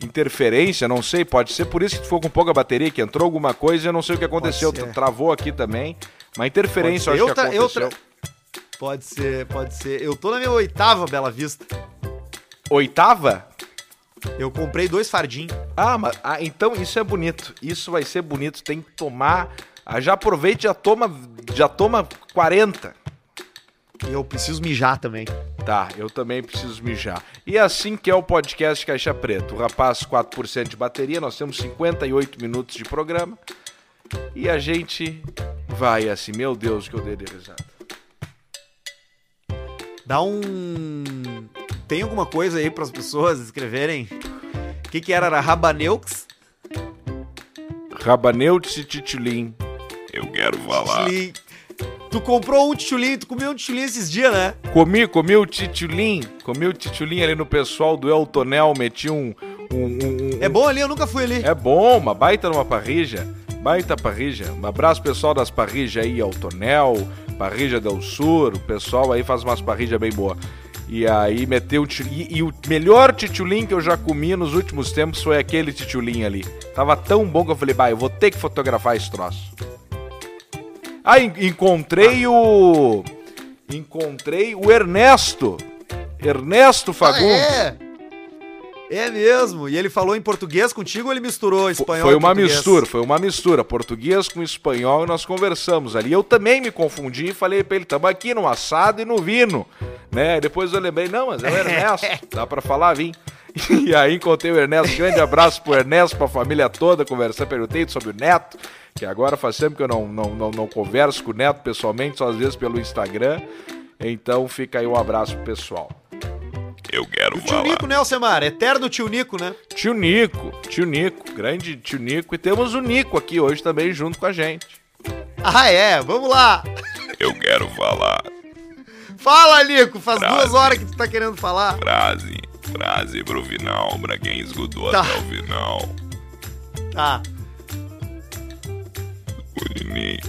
interferência, não sei, pode ser por isso que tu ficou com pouca bateria, que entrou alguma coisa e eu não sei o que aconteceu. Travou aqui também. Uma interferência, eu acho ser. que Eu aconteceu. Pode ser, pode ser. Eu tô na minha oitava Bela Vista. Oitava? Eu comprei dois fardinhos. Ah, mas ah, então isso é bonito. Isso vai ser bonito. Tem que tomar. Ah, já aproveita, e já toma, já toma 40. E eu preciso mijar também. Tá, eu também preciso mijar. E é assim que é o podcast Caixa Preta. O rapaz 4% de bateria, nós temos 58 minutos de programa. E a gente vai assim, meu Deus, que eu dei de risada. Dá um. Tem alguma coisa aí pras pessoas escreverem? O que, que era? Era Rabaneux? Rabaneutes e Titulim. Eu quero falar. Tchulim. Tu comprou um tchulinho, tu comeu um tchulinho esses dias, né? Comi, comi o Titulim. Comi o Titulim ali no pessoal do Eltonel, meti um. um, um- um- É bom ali, eu nunca fui ali. É bom, uma baita numa parrija. Baita parrija. Um abraço pessoal das parrijas aí, Altonel, Parrija del Sur. O pessoal aí faz umas parrijas bem boas. E aí meteu o titulim. E o melhor titulim que eu já comi nos últimos tempos foi aquele titulim ali. Tava tão bom que eu falei, bah, eu vou ter que fotografar esse troço. Ah, en- encontrei o. Encontrei o Ernesto. Ernesto Fagundes. Ah, é? É mesmo. E ele falou em português contigo ou ele misturou espanhol Foi uma português? mistura, foi uma mistura. Português com espanhol e nós conversamos ali. Eu também me confundi e falei pra ele, tamo aqui no assado e no vino. Né? Depois eu lembrei, não, mas é o (laughs) Ernesto, dá pra falar, vim. (laughs) E aí encontrei o Ernesto. Grande abraço pro Ernesto, pra família toda. Conversar, perguntei sobre o Neto, que agora faz tempo que eu não, não, não, não converso com o Neto pessoalmente, só às vezes pelo Instagram. Então fica aí um abraço pro pessoal. Eu quero Tio falar. Nico, né, Alcemar? Eterno tio Nico, né? Tio Nico, tio Nico, grande tio Nico. E temos o Nico aqui hoje também junto com a gente. Ah, é? Vamos lá. Eu quero falar. Fala, Nico. Faz Frase. duas horas que tu tá querendo falar. Frase. Frase pro final, pra quem escutou Tá. até o final. Tá. Sputnik.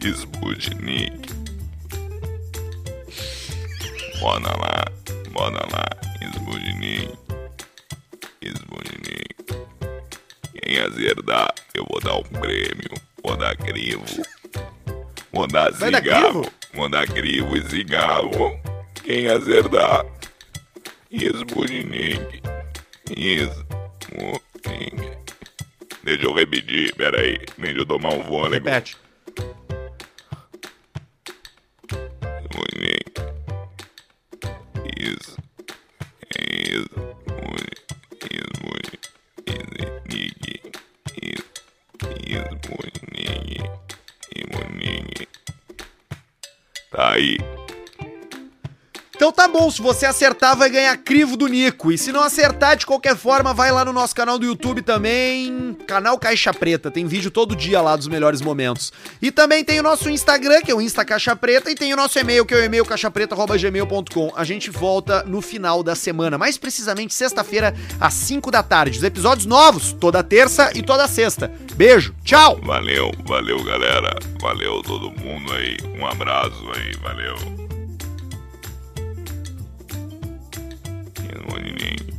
Sputnik. Bora lá, bora lá, Sputnik. Sputnik. Quem acertar, eu vou dar um prêmio. Vou dar crivo. Vou dar cigarro. Vou dar crivo e cigarro. Quem acertar. Sputnik. Sputnik. Deixa eu repetir, peraí. Deixa eu tomar um fôlego. Repete. Tá aí. Então tá bom, se você acertar vai ganhar crivo do Nico. E se não acertar, de qualquer forma, vai lá no nosso canal do YouTube também, canal Caixa Preta, tem vídeo todo dia lá dos melhores momentos. E também tem o nosso Instagram, que é o Insta Caixa Preta, e tem o nosso e-mail, que é o e-mail caixapreta.gmail.com. A gente volta no final da semana, mais precisamente sexta-feira, às 5 da tarde. Os episódios novos, toda terça e toda sexta. Beijo, tchau! Valeu, valeu galera. Valeu todo mundo aí. Um abraço aí, valeu. what do you mean?